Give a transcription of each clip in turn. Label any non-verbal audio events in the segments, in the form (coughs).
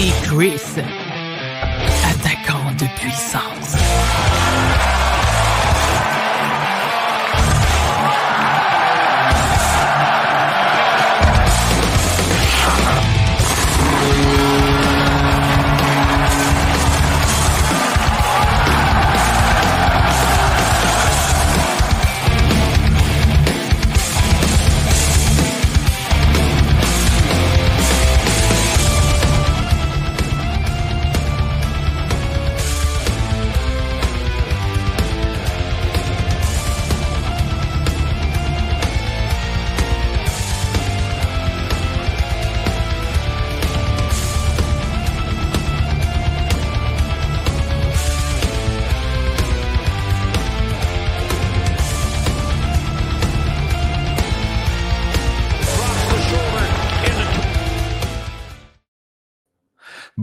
et Chris, attaquant de puissance.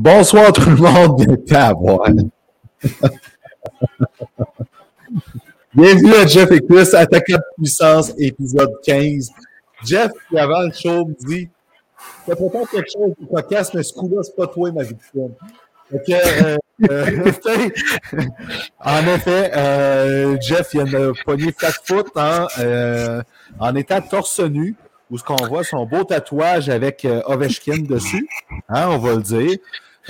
Bonsoir tout le monde. (laughs) (laughs) Bienvenue à Jeff et Chris, Attaquant de puissance, épisode 15. Jeff, qui avant le show, me dit C'est pourtant quelque chose de cocasse, mais ce coup-là, c'est pas toi, ma victime. Ok. euh, euh, (laughs) en effet, euh, Jeff vient de pogner flat foot en, euh, en étant torse nu, où ce qu'on voit son beau tatouage avec euh, Ovechkin dessus, hein, on va le dire.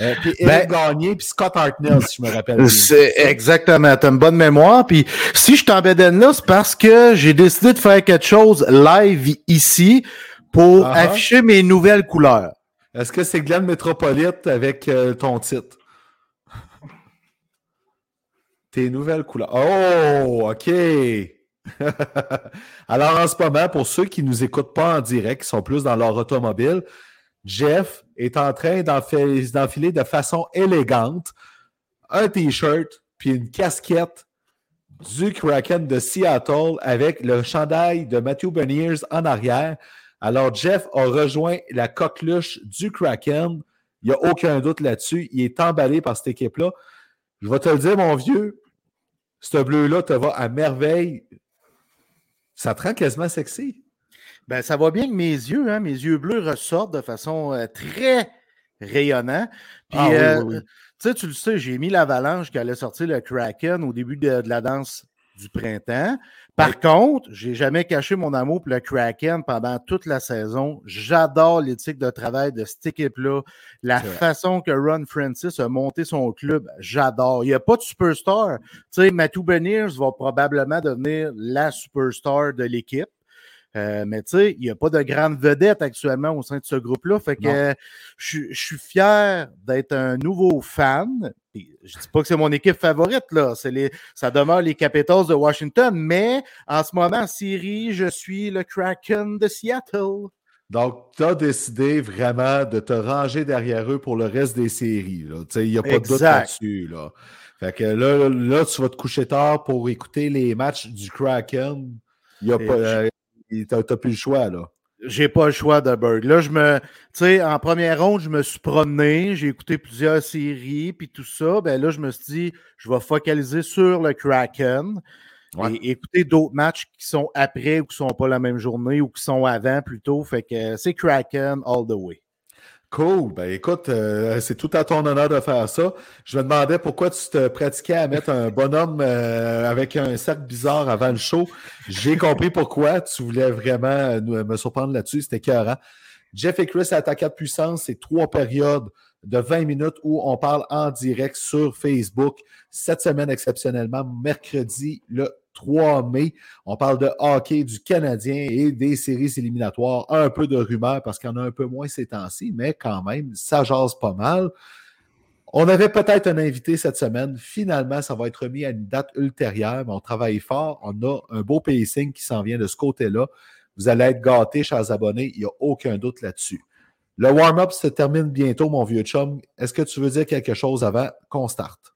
Euh, puis Eric Gagné, puis Scott Hartnell, si je me rappelle bien. C'est exactement. T'as une bonne mémoire. Puis si je t'embête là, c'est parce que j'ai décidé de faire quelque chose live ici pour afficher mes nouvelles couleurs. Est-ce que c'est Glenn Metropolite avec euh, ton titre? Tes nouvelles couleurs. Oh, OK. (laughs) Alors, en ce moment, pour ceux qui ne nous écoutent pas en direct, qui sont plus dans leur automobile, Jeff est en train d'enfi- d'enfiler de façon élégante un T-shirt puis une casquette du Kraken de Seattle avec le chandail de Matthew Beniers en arrière. Alors, Jeff a rejoint la coqueluche du Kraken. Il n'y a aucun doute là-dessus. Il est emballé par cette équipe-là. Je vais te le dire, mon vieux, ce bleu-là te va à merveille. Ça te rend quasiment sexy. Ben, ça va bien que mes yeux, hein, mes yeux bleus ressortent de façon euh, très rayonnante. Puis, Ah euh, oui, oui. tu sais, tu le sais, j'ai mis l'avalanche qui allait sortir le Kraken au début de, de la danse du printemps. Par contre, j'ai jamais caché mon amour pour le Kraken pendant toute la saison. J'adore l'éthique de travail de cette équipe-là. La façon que Ron Francis a monté son club, j'adore. Il n'y a pas de superstar. Tu sais, Matthew Beniers va probablement devenir la superstar de l'équipe. Euh, mais tu sais, il n'y a pas de grande vedette actuellement au sein de ce groupe-là. Fait que je, suis- je suis fier d'être un nouveau fan. Je ne dis pas que c'est mon équipe favorite, là. C'est les, ça demeure les Capitals de Washington, mais en ce moment, en série, je suis le Kraken de Seattle. Donc, tu as décidé vraiment de te ranger derrière eux pour le reste des séries. là. Tu sais, Il n'y a pas de doute là-dessus. Là. Fait que là, là, tu vas te coucher tard pour écouter les matchs du Kraken. Il y a pas, euh, t'as plus le choix. là. J'ai pas le choix de Bird. Là, je me. Tu sais, en première ronde, je me suis promené, j'ai écouté plusieurs séries, puis tout ça. Ben là, je me suis dit, je vais focaliser sur le Kraken. Ouais. Et écouter d'autres matchs qui sont après ou qui sont pas la même journée ou qui sont avant plutôt. Fait que c'est Kraken all the way. Cool. Ben écoute, euh, c'est tout à ton honneur de faire ça. Je me demandais pourquoi tu te pratiquais à mettre un bonhomme euh, avec un sac bizarre avant le show. J'ai compris pourquoi. Tu voulais vraiment euh, me surprendre là-dessus. C'était écœurant. Jeff et Chris attaquent de puissance, c'est trois périodes de 20 minutes où on parle en direct sur Facebook. Cette semaine, exceptionnellement, mercredi le 3 mai, on parle de hockey du Canadien et des séries éliminatoires. Un peu de rumeurs parce qu'il y en a un peu moins ces temps-ci, mais quand même, ça jase pas mal. On avait peut-être un invité cette semaine. Finalement, ça va être remis à une date ultérieure, mais on travaille fort. On a un beau pacing qui s'en vient de ce côté-là. Vous allez être gâtés, chers abonnés. Il n'y a aucun doute là-dessus. Le warm-up se termine bientôt, mon vieux chum. Est-ce que tu veux dire quelque chose avant qu'on starte?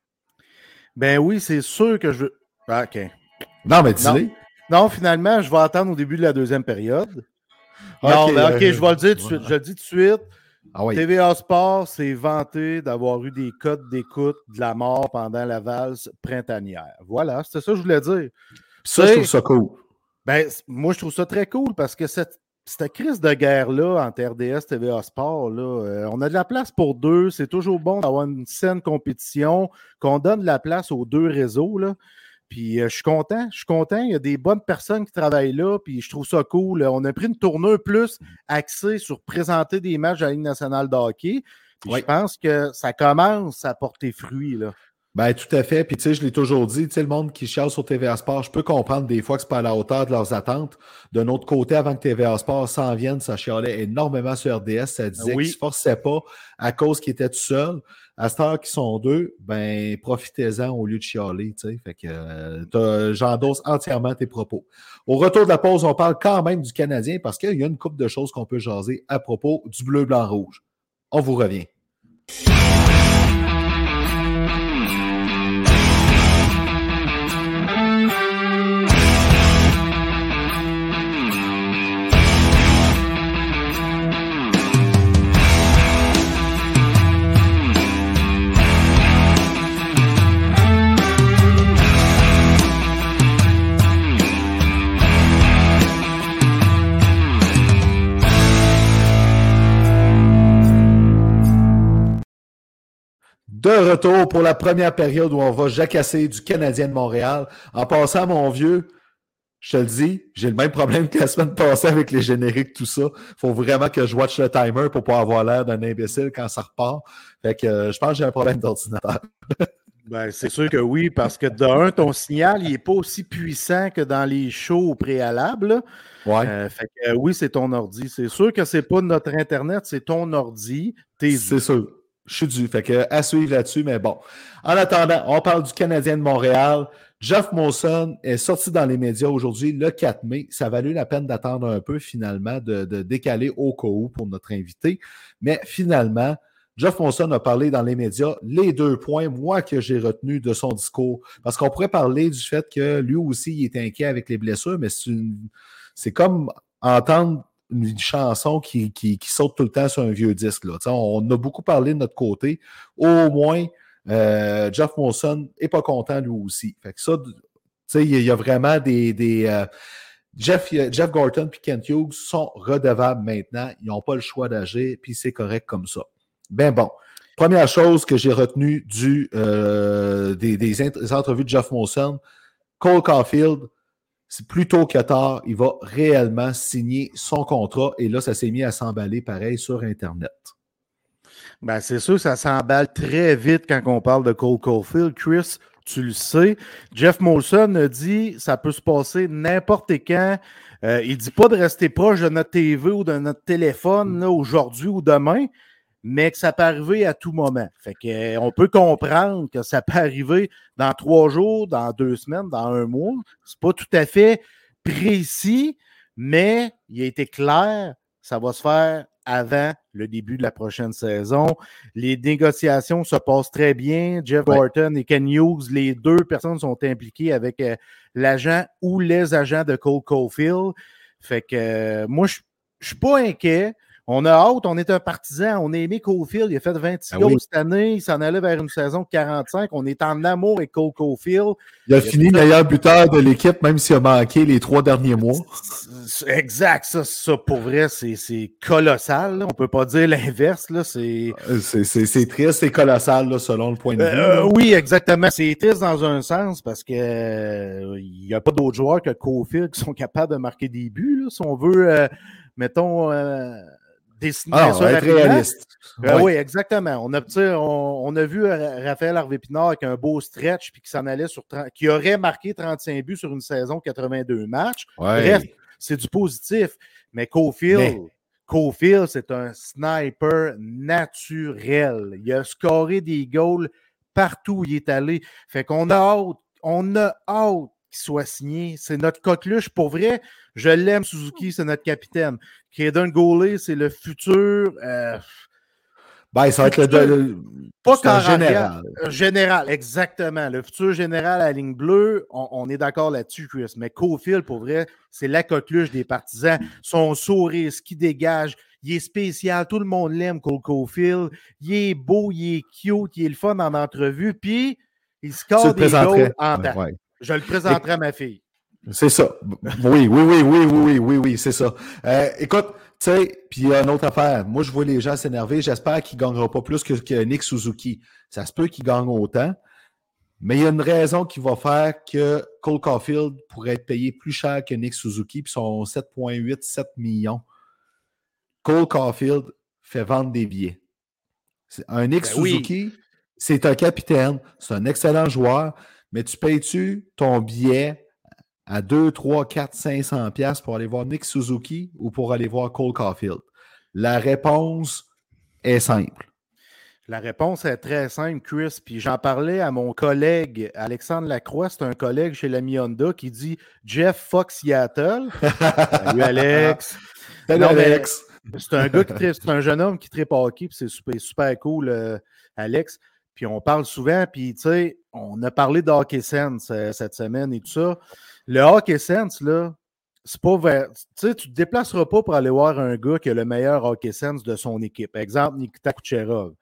Ben oui, c'est sûr que je veux. Ah, OK. Non, mais dis-le. Non, finalement, je vais attendre au début de la deuxième période. Non, Ok, mais OK, euh, je vais le dire tout de suite. Je le dis tout de suite. Ah oui. TVA Sport s'est vanté d'avoir eu des codes d'écoute de la mort pendant la valse printanière. Voilà, c'était ça que je voulais dire. Ça, je trouve ça cool. Ben, moi, je trouve ça très cool parce que cette, cette crise de guerre-là entre RDS et TVA Sport, là, euh, on a de la place pour deux. C'est toujours bon d'avoir une saine compétition, qu'on donne de la place aux deux réseaux. Là. Puis euh, je suis content, je suis content. Il y a des bonnes personnes qui travaillent là, puis je trouve ça cool. On a pris une tournure plus axée sur présenter des matchs à la Ligue nationale de hockey. Je pense que ça commence à porter fruit. Là. Ben, tout à fait. Puis, tu sais, je l'ai toujours dit, tu sais, le monde qui chiale sur TVA Sport, je peux comprendre des fois que c'est pas à la hauteur de leurs attentes. D'un autre côté, avant que TVA Sport s'en vienne, ça chialait énormément sur RDS. Ça disait qu'il ne se forçait pas à cause qu'il était tout seul. À cette heure qu'ils sont deux, ben, profitez-en au lieu de chialer. Fait que euh, j'endosse entièrement tes propos. Au retour de la pause, on parle quand même du Canadien parce qu'il y a une couple de choses qu'on peut jaser à propos du bleu, blanc, rouge. On vous revient. De retour pour la première période où on va jacasser du Canadien de Montréal. En passant, mon vieux, je te le dis, j'ai le même problème que la semaine passée avec les génériques, tout ça. Il faut vraiment que je watch le timer pour pas avoir l'air d'un imbécile quand ça repart. Fait que euh, je pense que j'ai un problème d'ordinateur. (laughs) ben, c'est sûr que oui, parce que d'un, ton signal, il n'est pas aussi puissant que dans les shows préalables. Ouais. Euh, fait que oui, c'est ton ordi. C'est sûr que c'est pas notre Internet, c'est ton ordi. C'est sûr. Je suis dû. Fait que à suivre là-dessus, mais bon. En attendant, on parle du Canadien de Montréal. Jeff Molson est sorti dans les médias aujourd'hui le 4 mai. Ça a valu la peine d'attendre un peu finalement, de, décaler au cas où pour notre invité. Mais finalement, Jeff Molson a parlé dans les médias les deux points, moi, que j'ai retenu de son discours. Parce qu'on pourrait parler du fait que lui aussi, il est inquiet avec les blessures, mais c'est comme entendre une chanson qui, qui, saute tout le temps sur un vieux disque. Là. On, a beaucoup parlé de notre côté. Au moins, euh, Jeff Molson n'est pas content lui aussi. Fait que ça, il y, a vraiment des. des euh, Jeff, Jeff Gorton et Kent Hughes sont redevables maintenant. Ils n'ont pas le choix d'agir, puis c'est correct comme ça. Ben bon. Première chose que j'ai retenue du, euh, des, des, entrevues de Jeff Molson, Cole Caulfield, c'est plutôt que tard, il va réellement signer son contrat. Et là, ça s'est mis à s'emballer pareil sur Internet. Ben, c'est sûr, ça s'emballe très vite quand on parle de Cole Caulfield. Chris, tu le sais. Jeff Molson a dit ça peut se passer n'importe quand. Euh, il ne dit pas de rester proche de notre TV ou de notre téléphone aujourd'hui ou demain mais que ça peut arriver à tout moment. Fait que, euh, on peut comprendre que ça peut arriver dans trois jours, dans deux semaines, dans un mois. C'est pas tout à fait précis, mais il a été clair, ça va se faire avant le début de la prochaine saison. Les négociations se passent très bien. Jeff Horton et Ken Hughes, les deux personnes sont impliquées avec euh, l'agent ou les agents de Cole Caulfield. Fait que euh, moi, je ne suis pas inquiet. On a hâte, on est un partisan, on a aimé Cofield, il a fait 26 ben cette année, il s'en allait vers une saison de 45, on est en amour avec Cole Cofield. Il a fini meilleur buteur de l'équipe, même s'il a manqué les trois derniers mois. Exact, ça, ça pour vrai, c'est colossal. On ne peut pas dire l'inverse. C'est euh, triste, c'est colossal selon le point de vue. Euh, oui, exactement. C'est triste dans un sens parce qu'il n'y a pas d'autres joueurs que Cofield qui sont capables de marquer des buts. si on veut, mettons dessiner ah, réaliste. Ben oui. exactement. On a, on, a vu euh, Raphaël Harvey Pinard avec un beau stretch puis qui s'en allait sur qui aurait marqué 35 buts sur une saison 82 matchs. Bref, c'est du positif. Mais Cofield, c'est un sniper naturel. Il a scoré des goals partout où il est allé. Fait qu'on a hâte, on a hâte qu'il soit signé. C'est notre coqueluche. Pour vrai, je l'aime, Suzuki, c'est notre capitaine. Kaden Goulet, c'est le futur. Euh, ben, ça va être le, pas général. Général, exactement. Le futur général à la ligne bleue, on, est d'accord là-dessus, Chris. Mais Cofield, pour vrai, c'est la coqueluche des partisans. Son sourire, ce qui dégage, il est spécial. Tout le monde l'aime, Cole Cofield. Il est beau, il est cute, il est le fun en entrevue. Puis, il score des goals en temps. Je le présenterai à ma fille. C'est ça. Oui, oui, oui, oui, oui, oui, oui, oui, c'est ça. Euh, écoute, tu sais, puis il y a une autre affaire. Moi, je vois les gens s'énerver. J'espère qu'ils ne gagneront pas plus que, que, Nick Suzuki. Ça se peut qu'ils gagnent autant. Mais il y a une raison qui va faire que Cole Caulfield pourrait être payé plus cher que Nick Suzuki, puis son 7,8, 7 millions. Cole Caulfield fait vendre des billets. Un Nick ben Suzuki, c'est un capitaine, c'est un excellent joueur, mais tu payes-tu ton billet à 2, 3, 4, 500 pièces pour aller voir Nick Suzuki ou pour aller voir Cole Caulfield? La réponse est simple. La réponse est très simple, Chris. Puis j'en parlais à mon collègue Alexandre Lacroix, c'est un collègue chez la Honda qui dit Jeff Fox Seattle. (laughs) Salut Alex. (laughs) Salut Alex. C'est un gars qui c'est un jeune homme qui tripe hockey, puis c'est super, super cool, euh, Alex. Puis on parle souvent, puis tu sais, on a parlé de Hockey Sense euh, cette semaine et tout ça. Le Hockey Sense, là, c'est pas vers. Tu sais, tu te déplaceras pas pour aller voir un gars qui a le meilleur Hockey Sense de son équipe. Exemple, Nikita Kucherov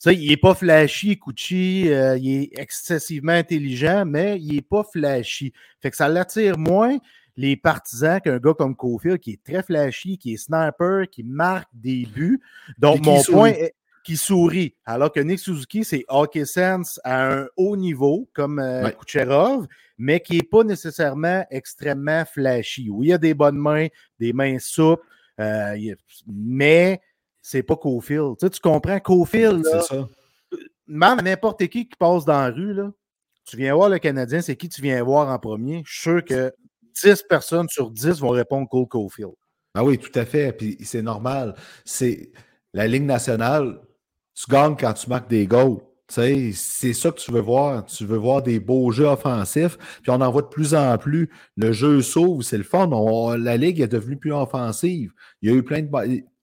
sais, il n'est pas flashy, Kuchi, euh, il est excessivement intelligent, mais il n'est pas flashy. Fait que ça l'attire moins les partisans qu'un gars comme Cofield qui est très flashy, qui est sniper, qui marque des buts. Donc, mon point est qui sourit. Alors que Nick Suzuki, c'est hockey sense à un haut niveau, comme euh, Kucherov, mais qui n'est pas nécessairement extrêmement flashy. Oui, il y a des bonnes mains, des mains souples, euh, mais c'est pas Cofield. Tu, sais, tu comprends? Cofield, là, ça. même n'importe qui qui passe dans la rue, là, tu viens voir le Canadien, c'est qui tu viens voir en premier? Je suis sûr que 10 personnes sur 10 vont répondre Cole Cofield. Ah oui, tout à fait. Puis c'est normal. C'est la Ligue nationale, tu gagnes quand tu marques des goals. C'est ça que tu veux voir. Tu veux voir des beaux jeux offensifs. Puis on en voit de plus en plus. Le jeu sauve, c'est le fun. la Ligue est devenue plus offensive. Il y a eu plein de.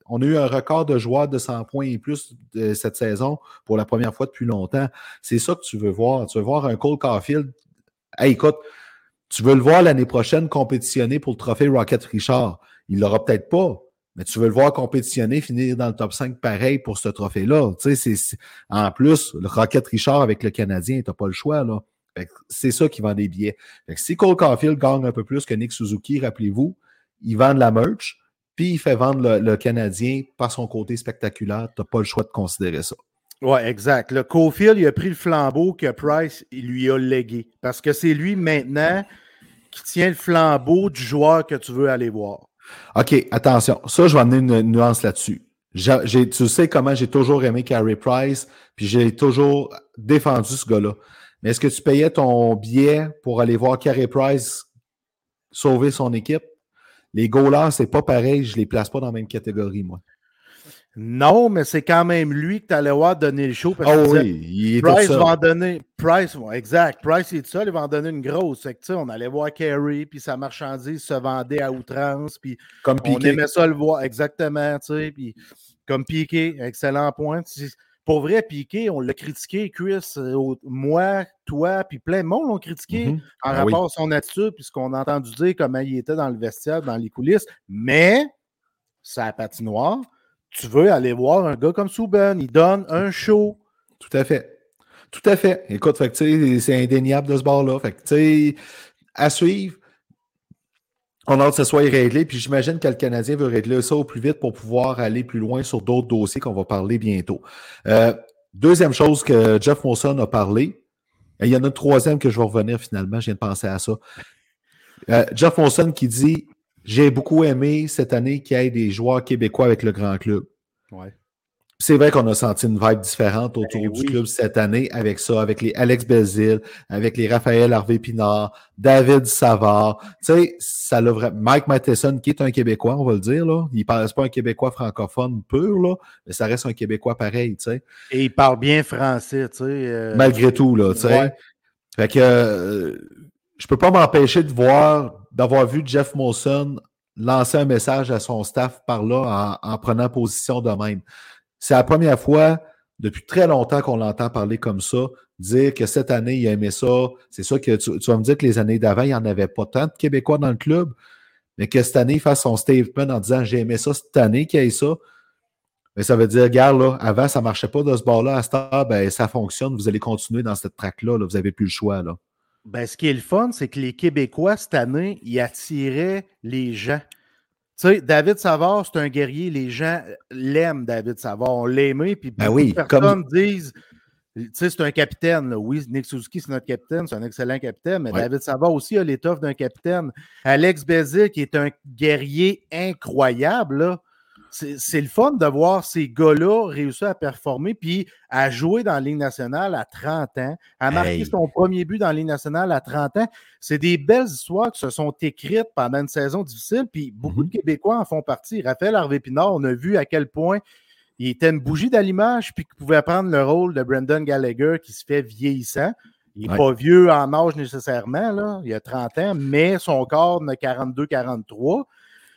On a eu un record de joueurs de 100 points et plus de cette saison pour la première fois depuis longtemps. C'est ça que tu veux voir. Tu veux voir un Cole Caulfield. Hey, écoute, tu veux le voir l'année prochaine compétitionner pour le trophée Rocket Richard. Il l'aura peut-être pas, mais tu veux le voir compétitionner, finir dans le top 5 pareil pour ce trophée-là. Tu sais, en plus, le Rocket Richard avec le Canadien, tu n'as pas le choix. là. C'est ça qui vend des billets. si Cole Caulfield gagne un peu plus que Nick Suzuki, rappelez-vous, il vend de la merch. Puis il fait vendre le, Canadien par son côté spectaculaire. Tu n'as pas le choix de considérer ça. Oui, exact. Le Cofield, il a pris le flambeau que Price il lui a légué. Parce que c'est lui maintenant qui tient le flambeau du joueur que tu veux aller voir. OK, attention. Ça, je vais amener une, nuance là-dessus. Tu sais comment j'ai toujours aimé Carey Price, puis j'ai toujours défendu ce gars-là. Mais est-ce que tu payais ton billet pour aller voir Carey Price sauver son équipe? Les goalers, c'est pas pareil, je les place pas dans la même catégorie, moi. Non, mais c'est quand même lui que tu allais voir donner le show. Parce oh oui, il est Price va en donner. Price, exact. Price est seul, il va en donner une grosse. Que, on allait voir Kerry, puis sa marchandise se vendait à outrance. Puis comme on aimait ça le voir, exactement. Puis, comme Piqué, excellent point. Pour vrai, Piqué, on l'a critiqué, Chris, euh, moi, toi, puis plein de monde l'ont critiqué mm-hmm. en ah rapport à son attitude, puis ce qu'on a entendu dire, comment il était dans le vestiaire, dans les coulisses. Mais, sa patinoire, tu veux aller voir un gars comme Souben, il donne un show. Tout à fait. Tout à fait. Écoute, c'est indéniable de ce bord-là. Fait à suivre. On a hâte que ce soit réglé, puis j'imagine que le Canadien veut régler ça au plus vite pour pouvoir aller plus loin sur d'autres dossiers qu'on va parler bientôt. Euh, deuxième chose que Jeff Monson a parlé, il y en a une troisième que je vais revenir finalement, je viens de penser à ça. Euh, Jeff Monson qui dit J'ai beaucoup aimé cette année qu'il y ait des joueurs québécois avec le grand club. Ouais c'est vrai qu'on a senti une vibe différente autour ben du club cette année avec ça, avec les Alex Bézil, avec les Raphaël Harvey Pinard, David Savard. Tu sais, ça l'a. Mike Matheson, qui est un Québécois, on va le dire, là. Il parle pas un Québécois francophone pur, là, mais ça reste un Québécois pareil, tu sais. Et il parle bien français, tu sais. Euh, Malgré tout, là, tu sais. Fait que euh, je peux pas m'empêcher de voir, d'avoir vu Jeff Molson lancer un message à son staff par là en, en prenant position de même. C'est la première fois depuis très longtemps qu'on l'entend parler comme ça, dire que cette année, il a aimé ça. C'est ça que tu, vas me dire que les années d'avant, il n'y en avait pas tant de Québécois dans le club, mais que cette année, il fasse son statement en disant j'ai aimé ça cette année qu'il y ait ça. Mais ça veut dire, regarde, là, avant, ça ne marchait pas de ce bord-là. À ce temps, ben, ça fonctionne. Vous allez continuer dans cette track-là. Là, vous n'avez plus le choix. Là. Ben, ce qui est le fun, c'est que les Québécois, cette année, ils attiraient les gens. Tu sais, David Savard, c'est un guerrier. Les gens l'aiment, David Savard. On l'aimait, puis ben oui, personnes disent tu sais, c'est un capitaine. Oui, Nick Suzuki, c'est notre capitaine, c'est un excellent capitaine, mais David Savard aussi a l'étoffe d'un capitaine. Alex Bézil, qui est un guerrier incroyable, c'est le fun de voir ces gars-là réussir à performer puis à jouer dans la Ligue nationale à 30 ans, à marquer son premier but dans la Ligue nationale à 30 ans. C'est des belles histoires qui se sont écrites pendant une saison difficile, puis beaucoup de mm-hmm. Québécois en font partie. Raphaël Harvey-Pinard, on a vu à quel point il était une bougie d'allumage, puis qu'il pouvait prendre le rôle de Brendan Gallagher qui se fait vieillissant. Il n'est pas vieux en âge nécessairement, là. il a 30 ans, mais son corps n'a 42-43.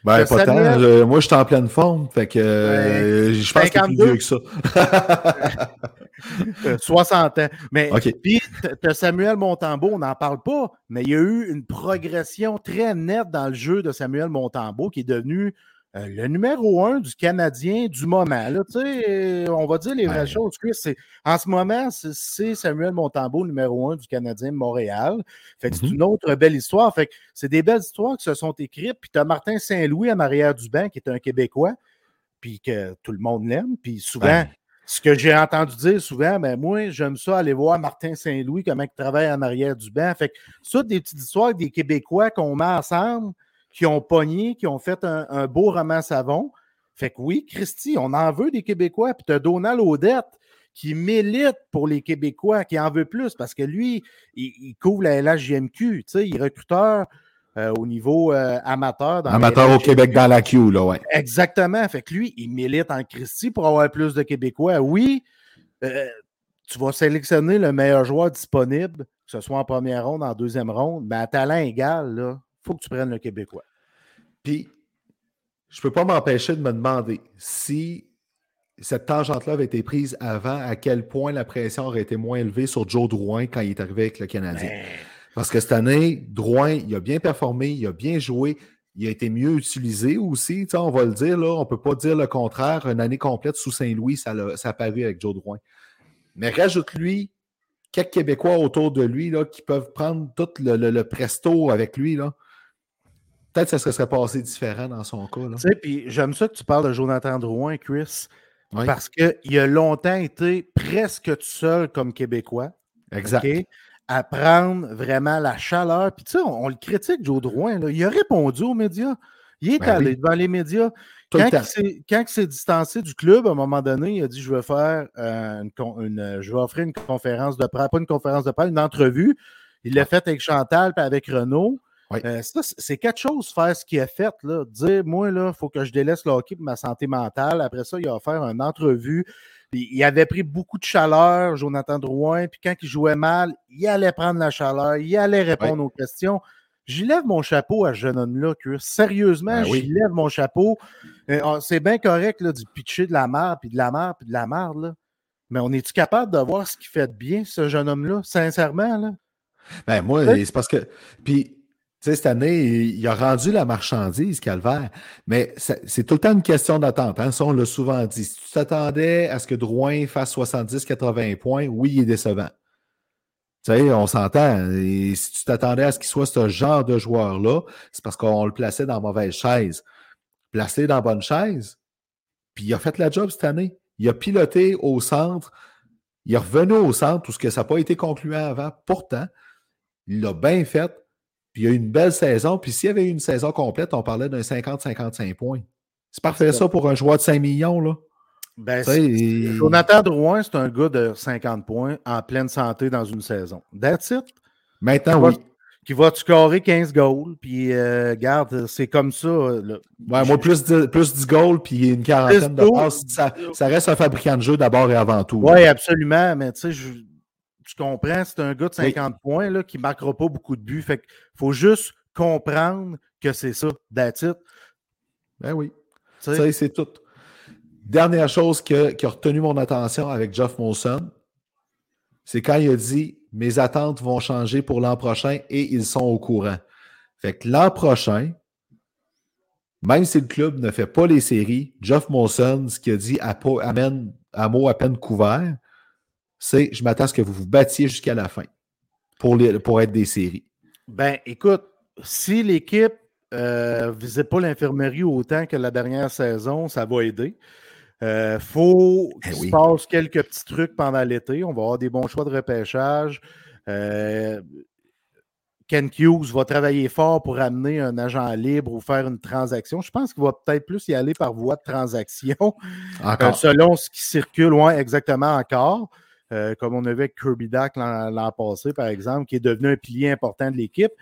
Ben, pas tant. moi, je suis en pleine forme. Fait que euh, je pense plus vieux que ça. (laughs) 60 ans. Mais puis, tu Samuel Montambeau, on n'en parle pas, mais il y a eu une progression très nette dans le jeu de Samuel Montambeau qui est devenu euh, le numéro un du Canadien du moment. Là, on va dire les vraies choses, Chris. En ce moment, c'est Samuel Montambeau, numéro un du Canadien de Montréal. Fait c'est mm-hmm. une autre belle histoire. Fait c'est des belles histoires qui se sont écrites. Puis tu as Martin Saint-Louis à arrière du banc, qui est un Québécois, puis que tout le monde l'aime. Puis souvent, ce que j'ai entendu dire souvent, ben moi, j'aime ça aller voir Martin Saint-Louis, comment il travaille en arrière du banc. Fait que ça, des petites histoires des Québécois qu'on met ensemble qui ont pogné, qui ont fait un, beau roman savon. Fait que oui, Christy, on en veut des Québécois. Puis tu as Donald Odette qui milite pour les Québécois, qui en veut plus parce que lui, il, couvre la LHJMQ. Tu sais, il est recruteur euh, au niveau euh, amateur. Dans amateur au Québec dans la queue, là, ouais. Exactement. Fait que lui, il milite en Christy pour avoir plus de Québécois. Oui, euh, tu vas sélectionner le meilleur joueur disponible, que ce soit en première ronde, en deuxième ronde, mais à talent égal, là, faut que tu prennes le Québécois. Puis, je ne peux pas m'empêcher de me demander si cette tangente-là avait été prise avant, à quel point la pression aurait été moins élevée sur Joe Drouin quand il est arrivé avec le Canadien. Ben. Parce que cette année, Drouin, il a bien performé, il a bien joué, il a été mieux utilisé aussi. On va le dire, là, on ne peut pas dire le contraire. Une année complète sous Saint-Louis, ça, a, paru avec Joe Drouin. Mais rajoute-lui quelques Québécois autour de lui là, qui peuvent prendre tout le, le presto avec lui. Là peut-être que ça serait passé différent dans son cas. Tu sais, puis j'aime ça que tu parles de Jonathan Drouin, Chris, parce qu'il a longtemps été presque tout seul comme Québécois. Exact. à prendre vraiment la chaleur. Puis tu sais, on, le critique, Joe Drouin. Là. Il a répondu aux médias. Il est ben allé devant les médias. quand, il s'est distancé du club, à un moment donné, il a dit Je vais faire euh, une, je vais offrir une conférence de presse, pas une conférence de presse, une entrevue. Il l'a fait avec Chantal et avec Euh, c'est quelque chose faire ce qu'il a fait. Là. Dire, moi, il faut que je délaisse le hockey pour ma santé mentale. Après ça, il a offert une entrevue. il avait pris beaucoup de chaleur, Jonathan Drouin. Puis quand il jouait mal, il allait prendre la chaleur, il allait répondre aux questions. J'y lève mon chapeau à ce jeune homme-là, Sérieusement, ben j'y lève mon chapeau. Euh, c'est bien correct là, du pitcher de la mer, puis de la mer, puis de la mer. Là. Mais on est-tu capable de voir ce qui fait de bien, ce jeune homme-là, sincèrement? Là? Ben moi, c'est parce que. Puis cette année, il a rendu la marchandise, Calvaire. Mais c'est tout le temps une question d'attente. Hein? Ça, on l'a souvent dit. Si tu t'attendais à ce que Drouin fasse 70-80 points, oui, il est décevant. Tu on s'entend. Et si tu t'attendais à ce qu'il soit ce genre de joueur-là, c'est parce qu'on le plaçait dans mauvaise chaise. Placé dans bonne chaise, puis il a fait la job cette année. Il a piloté au centre. Il est revenu au centre, tout ce que ça n'a pas été concluant avant. Pourtant, il l'a bien fait. Puis il y a eu une belle saison. Puis s'il y avait eu une saison complète, on parlait d'un 50-55 points. C'est parfait ça pour un joueur de 5 millions, là. Ben, Jonathan Drouin, c'est un gars de 50 points en pleine santé dans une saison. That's it. Maintenant, oui. qui va scorer 15 goals, puis euh, garde, c'est comme ça. Ouais, moi, plus, plus 10 goals, puis une quarantaine de passes, ça, ça, reste un fabricant de jeu d'abord et avant tout. Oui, absolument, mais tu sais, je tu comprends, c'est un gars de 50 points là, qui ne marquera pas beaucoup de buts. Fait qu'il faut juste comprendre que c'est ça, that's Ben oui. Ça, c'est tout. Dernière chose qui a retenu mon attention avec Jeff Molson, c'est quand il a dit Mes attentes vont changer pour l'an prochain et ils sont au courant. Fait que l'an prochain, même si le club ne fait pas les séries, Jeff Molson, ce qu'il a dit amène à mot à peine couvert, c'est je m'attends à ce que vous vous battiez jusqu'à la fin. pour, les, pour être des séries? Ben, écoute, si l'équipe ne visait pas l'infirmerie autant que la dernière saison, ça va aider. Il euh, faut eh qu'il se passe quelques petits trucs pendant l'été. On va avoir des bons choix de repêchage. Euh, Ken Hughes va travailler fort pour amener un agent libre ou faire une transaction. Je pense qu'il va peut-être plus y aller par voie de transaction. Euh, selon ce qui circule, loin exactement encore. Comme on avait avec Kirby Duck l'an passé, par exemple, qui est devenu un pilier important de l'équipe.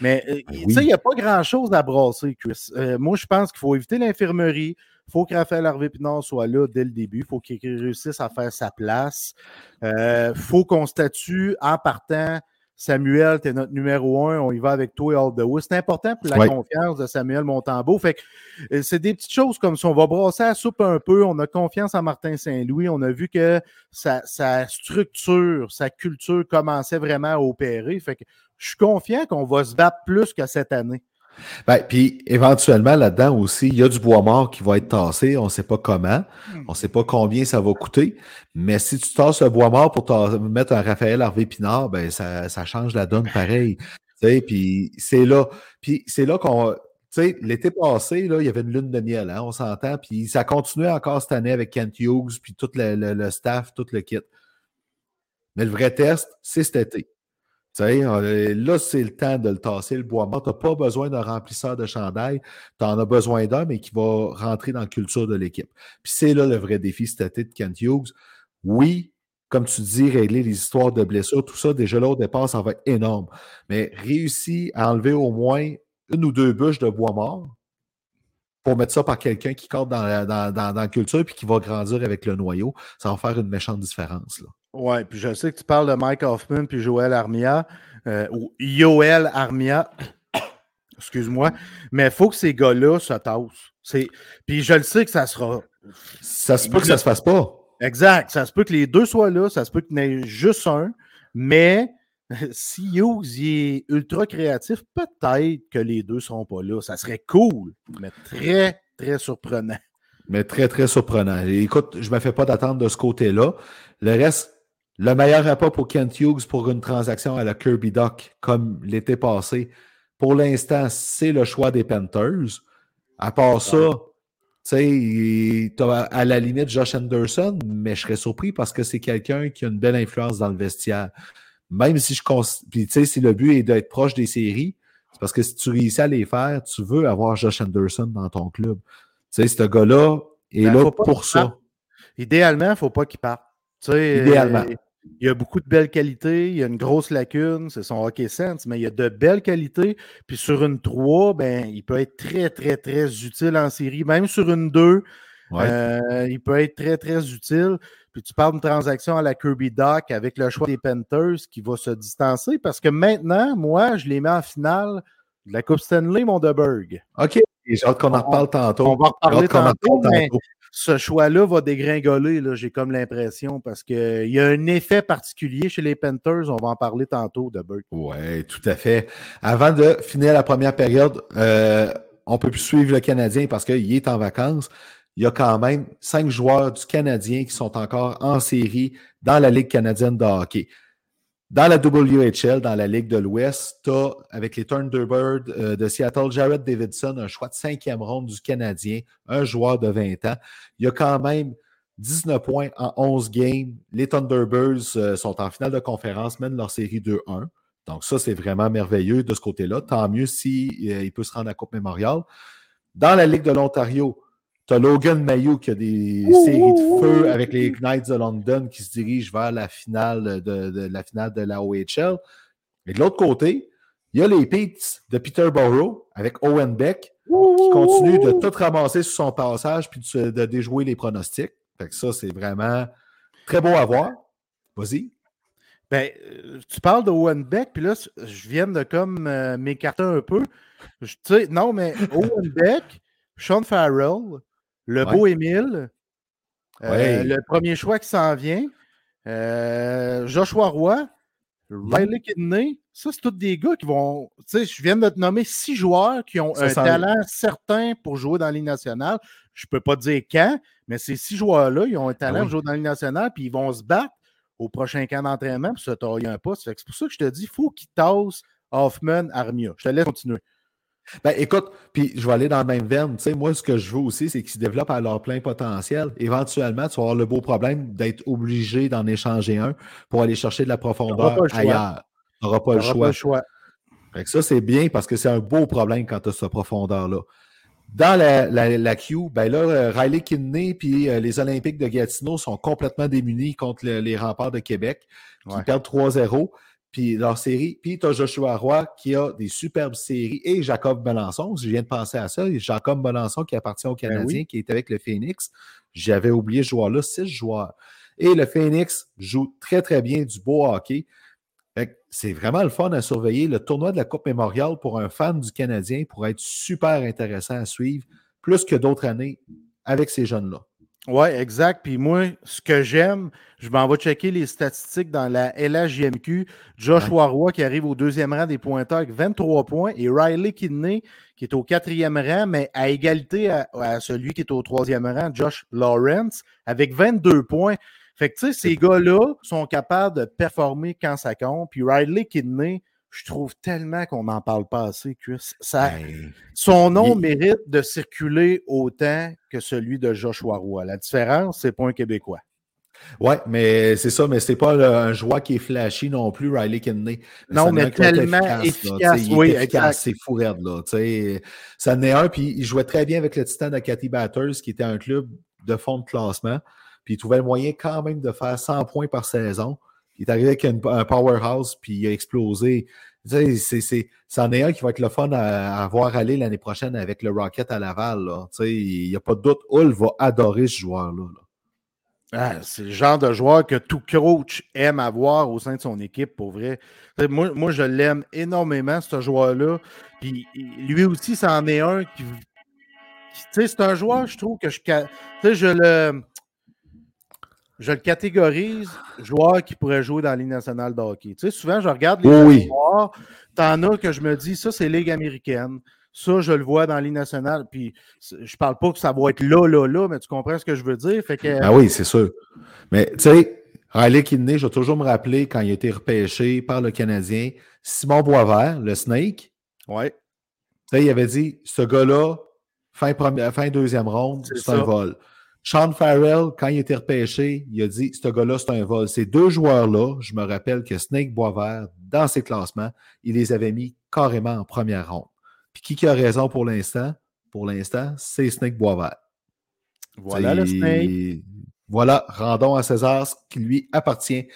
Mais ben il n'y a pas grand-chose à brasser, Chris. moi, je pense qu'il faut éviter l'infirmerie. Il faut que Raphaël Harvey Pinard soit là dès le début. Il faut qu'il réussisse à faire sa place. Il euh, faut qu'on statue en partant. Samuel, tu es notre numéro un, on y va avec toi et all the way. C'est important pour la confiance de Samuel Montembeau. Fait euh, c'est des petites choses comme ça. On va brasser la soupe un peu. On a confiance en Martin Saint-Louis. On a vu que sa, sa, structure, sa culture commençait vraiment à opérer. Fait que je suis confiant qu'on va se battre plus que cette année. Ben, puis éventuellement, là-dedans aussi, il y a du bois mort qui va être tassé. On ne sait pas comment. Hmm. On ne sait pas combien ça va coûter. Mais si tu tasses le bois mort pour mettre un Raphaël Harvey Pinard, ben, ça, ça change la donne pareil. (laughs) Puis c'est là. Puis c'est là qu'on. Tu sais, l'été passé, là, il y avait une lune de miel, hein, on s'entend. Puis ça continuait encore cette année avec Kent Hughes, puis tout le, le staff, tout le kit. Mais le vrai test, c'est cet été. Euh, là, c'est le temps de le tasser, le bois mort. Tu n'as pas besoin d'un remplisseur de chandail. Tu en as besoin d'un, mais qui va rentrer dans la culture de l'équipe. Puis c'est là le vrai défi cet de Kent Hughes. Oui, comme tu dis, régler les histoires de blessures, tout ça, déjà là, au départ, ça va être énorme. Mais réussir à enlever au moins une ou deux bûches de bois mort pour mettre ça par quelqu'un qui compte dans la, dans, culture et qui va grandir avec le noyau, ça va faire une méchante différence. Là. Oui, puis je sais que tu parles de Mike Hoffman puis Joël Armia, euh, ou Yoel Armia, (coughs) excuse-moi, mais il faut que ces gars-là se tassent. Puis je le sais que ça sera. Ça se peut que ça se fasse pas. Exact. Ça se peut que les deux soient là, ça se peut qu'il y en ait juste un, mais (laughs) si Hughes est ultra créatif, peut-être que les deux ne seront pas là. Ça serait cool, mais très, très surprenant. Mais très, très surprenant. écoute, je ne me fais pas d'attendre de ce côté-là. Le reste, le meilleur rapport pour Kent Hughes pour une transaction à la Kirby Doc, comme l'été passé, pour l'instant, c'est le choix des Panthers. À part ça, tu sais, à la limite Josh Anderson, mais je serais surpris parce que c'est quelqu'un qui a une belle influence dans le vestiaire. Même si je Puis, tu sais, si le but est d'être proche des séries, c'est parce que si tu réussis à les faire, tu veux avoir Josh Anderson dans ton club. Tu sais, ce gars-là est ben, là pour ça. Idéalement, il ne faut pas qu'il parte. Idéalement. Il y a beaucoup de belles qualités, il y a une grosse lacune, c'est son hockey sense, mais il y a de belles qualités. Puis sur une 3, ben, il peut être très, très, très utile en série. Même sur une 2, euh, il peut être très, très utile. Puis tu parles d'une transaction à la Kirby Doc avec le choix des Panthers qui va se distancer parce que maintenant, moi, je les mets en finale de la Coupe Stanley, mon Deberg. OK. J'ai hâte qu'on en reparle tantôt. On va en reparler tantôt, tantôt ce choix-là va dégringoler, j'ai comme l'impression, parce qu'il y a un effet particulier chez les Panthers. On va en parler tantôt de Burke. Oui, tout à fait. Avant de finir la première période, euh, on peut plus suivre le Canadien parce qu'il est en vacances. Il y a quand même cinq joueurs du Canadien qui sont encore en série dans la Ligue canadienne de hockey. Dans la WHL, dans la Ligue de l'Ouest, tu as, avec les Thunderbirds euh, de Seattle, Jared Davidson, un choix de cinquième ronde du Canadien, un joueur de 20 ans. Il y a quand même 19 points en 11 games. Les Thunderbirds euh, sont en finale de conférence, mènent leur série 2-1. Donc, ça, c'est vraiment merveilleux de ce côté-là. Tant mieux s'il si, euh, peut se rendre à Coupe Mémorial. Dans la Ligue de l'Ontario, tu as Logan Mayou qui a des séries de feu avec les Knights de London qui se dirigent vers la finale de, la finale de la OHL. Et de l'autre côté, il y a les Peets de Peterborough avec Owen Beck qui continue de tout ramasser sur son passage puis de, déjouer les pronostics. Fait que ça, c'est vraiment très beau à voir. Vas-y. Ben, euh, tu parles de Owen Beck, puis là, je viens de comme euh, m'écarter un peu. Tu sais, non, mais (laughs) Owen Beck, Sean Farrell, le beau Émile. Euh, le premier choix qui s'en vient. Euh, Joshua Roy. Riley Kidney. Ça, c'est tous des gars qui vont. Tu sais, je viens de te nommer six joueurs qui ont un talent certain pour jouer dans la nationale. Je ne peux pas dire quand, mais ces six joueurs-là, ils ont un ah talent pour jouer dans la nationale, puis ils vont se battre au prochain camp d'entraînement pour se tailler un poste. C'est pour ça que je te dis, il faut qu'il tasse Hoffman, Armia. Je te laisse continuer. Ben, écoute, puis je vais aller dans le même veine. Tu sais, moi, ce que je veux aussi, c'est qu'ils se développent à leur plein potentiel. Éventuellement, tu vas avoir le beau problème d'être obligé d'en échanger un pour aller chercher de la profondeur ailleurs. Tu n'auras pas, le choix. Pas le choix. Fait que ça, c'est bien parce que c'est un beau problème quand tu as cette profondeur-là. Dans la, la, queue, ben là, euh, Riley Kidney puis euh, les Olympiques de Gatineau sont complètement démunis contre les remparts de Québec, qui perdent 3-0 puis leur série. Puis tu as Joshua Roy qui a des superbes séries et Jacob Melançon. Je viens de penser à ça. Jacob Melançon qui appartient au ben Canadien, qui est avec le Phoenix. J'avais oublié ce joueur-là, six joueurs. Et le Phoenix joue très, très bien du beau hockey. C'est vraiment le fun à surveiller. Le tournoi de la Coupe Mémoriale pour un fan du Canadien pourrait être super intéressant à suivre, plus que d'autres années avec ces jeunes-là. Oui, exact. Puis moi, ce que j'aime, je m'en vais checker les statistiques dans la LHJMQ. Joshua Roy qui arrive au deuxième rang des pointeurs avec 23 points et Riley Kidney qui est au quatrième rang, mais à égalité à, celui qui est au troisième rang, Josh Lawrence, avec 22 points. Fait que tu sais, ces gars-là sont capables de performer quand ça compte. Puis Riley Kidney, je trouve tellement qu'on n'en parle pas assez, Chris. Ça, ben, son nom mérite de circuler autant que celui de Joshua Roy. La différence, c'est pas un Québécois. Oui, mais c'est ça, mais c'est pas un joueur qui est flashy non plus, Riley Kidney. Non, mais tellement efficace. oui, efficace, c'est fou là. Ça n'est un, puis il jouait très bien avec le Titan de Cathy Batters, qui était un club de fond de classement. Puis il trouvait le moyen quand même de faire 100 points par saison. Il est arrivé avec un powerhouse, puis il a explosé. C'en est un qui va être le fun à, voir aller l'année prochaine avec le Rocket à Laval. Il n'y a pas de doute. Hull va adorer ce joueur-là. Ah, c'est le genre de joueur que tout coach aime avoir au sein de son équipe, pour vrai. Moi, moi je l'aime énormément, ce joueur-là. Puis lui aussi, c'en est un qui. c'est un joueur, je trouve que je. Je le je le catégorise joueur qui pourrait jouer dans la Ligue nationale de hockey. Tu sais, souvent, je regarde les oui. joueurs, t'en as que je me dis, ça, c'est Ligue américaine. Ça, je le vois dans la Ligue nationale. Puis, je parle pas que ça va être là, là, là, mais tu comprends ce que je veux dire? Fait que... Ah oui, c'est sûr. Mais, tu sais, Riley Kidney, je vais toujours me rappeler quand il a été repêché par le Canadien, Simon Boisvert, le Snake. Ouais. Tu sais, il avait dit, ce gars-là, fin, fin deuxième ronde, c'est un vol. Sean Farrell, quand il était repêché, il a dit ce gars-là, c'est un vol. Ces deux joueurs-là, je me rappelle que Snake Boisvert, dans ses classements, il les avait mis carrément en première ronde. Puis qui, qui a raison pour l'instant? Pour l'instant, c'est Snake Boisvert. Voilà le Snake. Voilà, rendons à César ce qui lui appartient.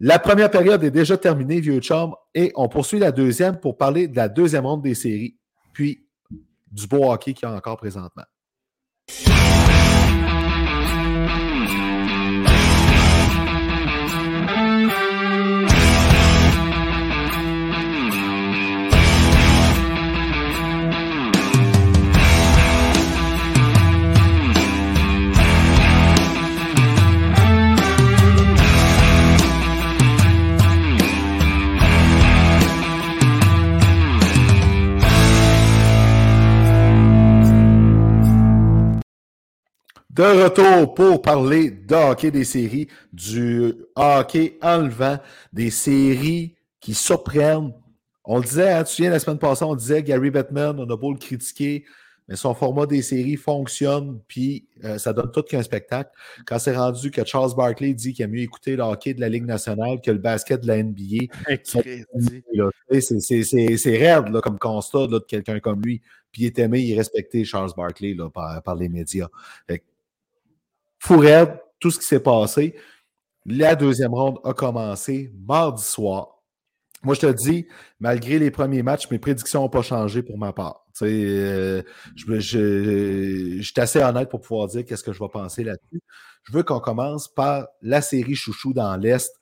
La première période est déjà terminée, vieux chum, et on poursuit la deuxième pour parler de la deuxième ronde des séries, puis du beau hockey qu'il y a encore présentement. De retour pour parler de hockey des séries, du hockey enlevant, des séries qui surprennent. On le disait, hein, tu te souviens, la semaine passée, on disait Gary Bettman, on a beau le critiquer, mais son format des séries fonctionne, puis euh, ça donne tout qu'un spectacle. Quand c'est rendu que Charles Barkley dit qu'il a mieux écouter le hockey de la Ligue nationale que le basket de la NBA, c'est raide là, comme constat de quelqu'un comme lui. Puis il est aimé, il est respecté, Charles Barkley, là, par, par les médias. Fourette, tout ce qui s'est passé. La deuxième ronde a commencé mardi soir. Moi, je te dis, malgré les premiers matchs, mes prédictions n'ont pas changé pour ma part. Euh, je, je, suis assez honnête pour pouvoir dire qu'est-ce que je vais penser là-dessus. Je veux qu'on commence par la série chouchou dans l'Est,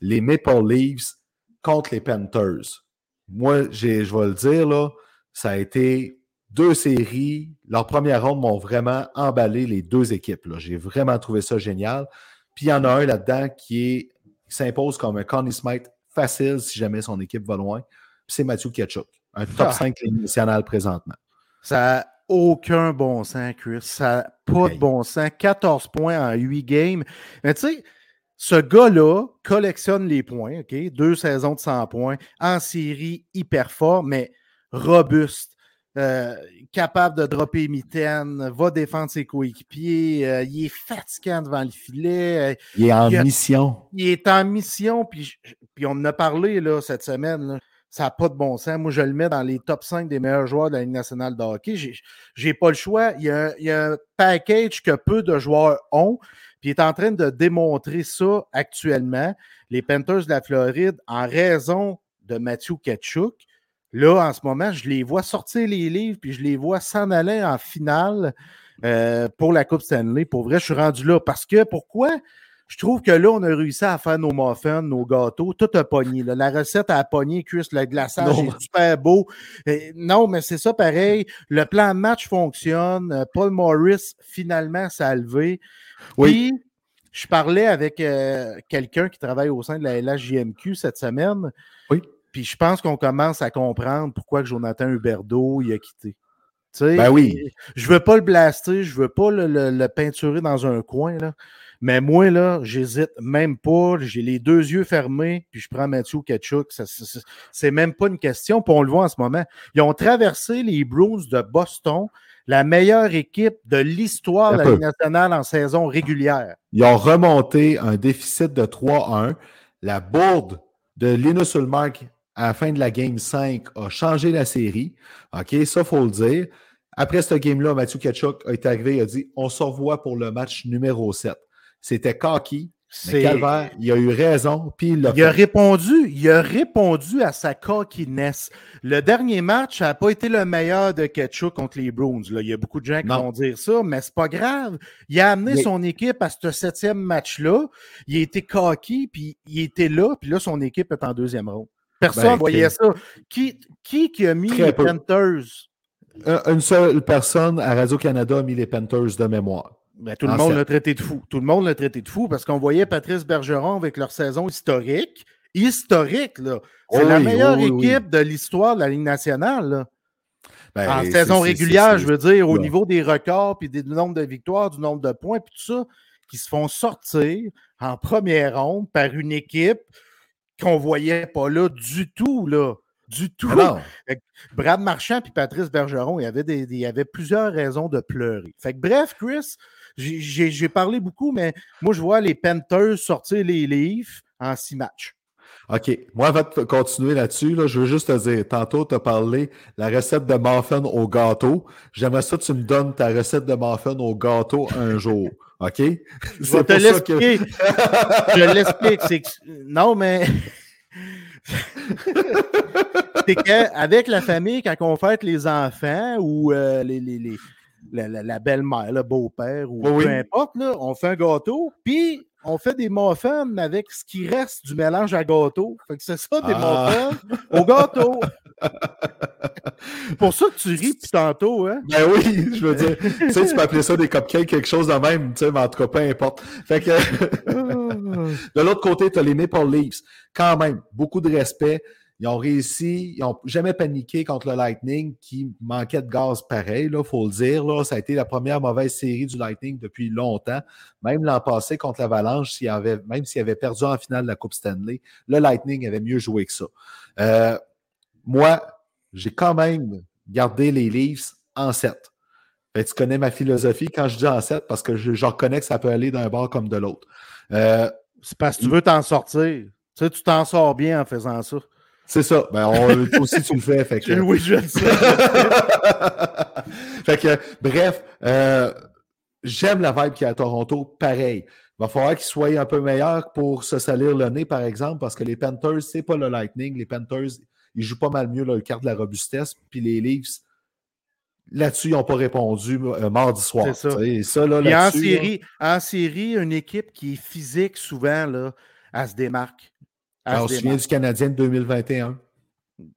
les Maple Leafs contre les Panthers. Moi, je vais le dire, là, ça a été deux séries. Leur première ronde m'ont vraiment emballé les deux équipes. J'ai vraiment trouvé ça génial. Puis il y en a un là-dedans qui s'impose comme un Connie Smith facile si jamais son équipe va loin. c'est Mathieu Ketchuk, un top 5 ah. national présentement. Ça n'a aucun bon sens, Chris. Ça n'a pas de bon sens. 14 points en 8 games. Mais tu sais, ce gars-là collectionne les points, OK? Deux saisons de 100 points, en série, hyper fort, mais robuste. Euh, capable de dropper mitaine, va défendre ses coéquipiers, euh, il est fatiguant devant le filet. Euh, il est en mission. Il est en mission, puis, puis on en a parlé là, cette semaine. ça n'a pas de bon sens. Moi, je le mets dans les top 5 des meilleurs joueurs de la Ligue nationale de hockey. J'ai pas le choix. Il y, a, il y, a, un package que peu de joueurs ont. Puis il est en train de démontrer ça actuellement. Les Panthers de la Floride, en raison de Matthew Ketchuk, Là, en ce moment, je les vois sortir les livres, puis je les vois s'en aller en finale euh, pour la Coupe Stanley. Pour vrai, je suis rendu là. Parce que pourquoi? Je trouve que là, on a réussi à faire nos muffins, nos gâteaux, tout a pogné. La recette a pogné, Chris, le glaçage est super beau. non, mais c'est ça pareil. Le plan de match fonctionne. Euh, Paul Morris, finalement, ça a levé. Oui. Puis, je parlais avec euh, quelqu'un qui travaille au sein de la LHJMQ cette semaine. Oui. Puis je pense qu'on commence à comprendre pourquoi Jonathan Huberdeau il a quitté. ben oui. Je veux pas le blaster, je veux pas le, peinturer dans un coin, là. Mais moi, là, j'hésite même pas. J'ai les deux yeux fermés, puis je prends Mathieu Kachuk. C'est même pas une question, puis on le voit en ce moment. Ils ont traversé les Bruins de Boston, la meilleure équipe de l'histoire de la Ligue nationale en saison régulière. Ils ont remonté un déficit de 3-1. La bourde de Linus Ulmark à la fin de la game 5 a changé la série. OK, ça, il faut le dire. Après ce game-là, Mathieu Kachuk a été arrivé et a dit on se revoit pour le match numéro 7. C'était cocky. Mais Calvaire, il a eu raison, puis il, a, répondu, il a répondu à sa cockiness. Le dernier match n'a pas été le meilleur de Ketchuk contre les Bruins. Il y a beaucoup de gens qui vont dire ça, mais c'est pas grave. Il a amené son équipe à ce septième match-là. Il a été cocky, puis il était là, puis là, son équipe est en deuxième ronde. Personne ne voyait ça. Qui, qui, qui a mis les Panthers? Une seule personne à Radio-Canada a mis les Panthers de mémoire. Ben, tout le monde l'a traité de fou. Tout le monde l'a traité de fou parce qu'on voyait Patrice Bergeron avec leur saison historique. Historique, là. C'est la meilleure équipe de l'histoire de la Ligue nationale, ben, en saison régulière, je veux dire, au niveau des records, puis du nombre de victoires, du nombre de points, puis tout ça, qui se font sortir en première ronde par une équipe qu'on voyait pas là du tout, là. Du tout. (laughs) Brad Marchand et Patrice Bergeron, il y, avait des, il y avait plusieurs raisons de pleurer. Fait que, bref, Chris, j'ai parlé beaucoup, mais moi, je vois les Panthers sortir les livres en six matchs. OK. Moi, avant de continuer là-dessus, là, je veux juste te dire, tantôt, tu as parlé la recette de muffin au gâteau. j'aimerais ça que tu me donnes ta recette de muffin au gâteau un jour. OK? Je te l'expliquer. (laughs) je l'explique. Non, mais. (laughs) c'est qu'avec la famille, quand on fête les enfants ou euh, les, les, la, belle-mère, le beau-père ou peu importe, là, on fait un gâteau, puis on fait des muffins avec ce qui reste du mélange à gâteau. Fait que c'est ça, des ah. muffins au gâteau. Pour ça que tu ris puis tantôt, hein? Ben oui, je veux dire. tu sais, tu peux appeler ça des cupcakes, quelque chose de même, tu sais, mais en tout cas, peu importe. Fait que. de l'autre côté, tu as les Maple Leafs. Quand même, beaucoup de respect. Ils ont réussi, ils n'ont jamais paniqué contre le Lightning qui manquait de gaz pareil, il faut le dire. Là. Ça a été la première mauvaise série du Lightning depuis longtemps. Même l'an passé contre l'Avalanche, avait, même s'il avait perdu en finale de la Coupe Stanley, le Lightning avait mieux joué que ça. Euh, moi, j'ai quand même gardé les Leafs en 7. tu connais ma philosophie quand je dis en 7 parce que je, reconnais que ça peut aller d'un bord comme de l'autre. Euh, c'est parce que tu veux t'en sortir. Tu sais, tu t'en sors bien en faisant ça. C'est ça. Ben, on, aussi, tu le fais. Fait que... Oui, je le sais. (laughs) fait que, bref, euh, j'aime la vibe qui est à Toronto. Pareil. Il va falloir qu'ils soient un peu meilleurs pour se salir le nez, par exemple, parce que les Panthers, c'est pas le Lightning. Les Panthers, ils jouent pas mal mieux le carte de la robustesse. Puis les Leafs, là-dessus, ils n'ont pas répondu euh, mardi soir. C'est ça. ça là, en, série, en série, une équipe qui est physique, souvent, là, elle se démarque. Alors, on se souvient du Canadien de 2021.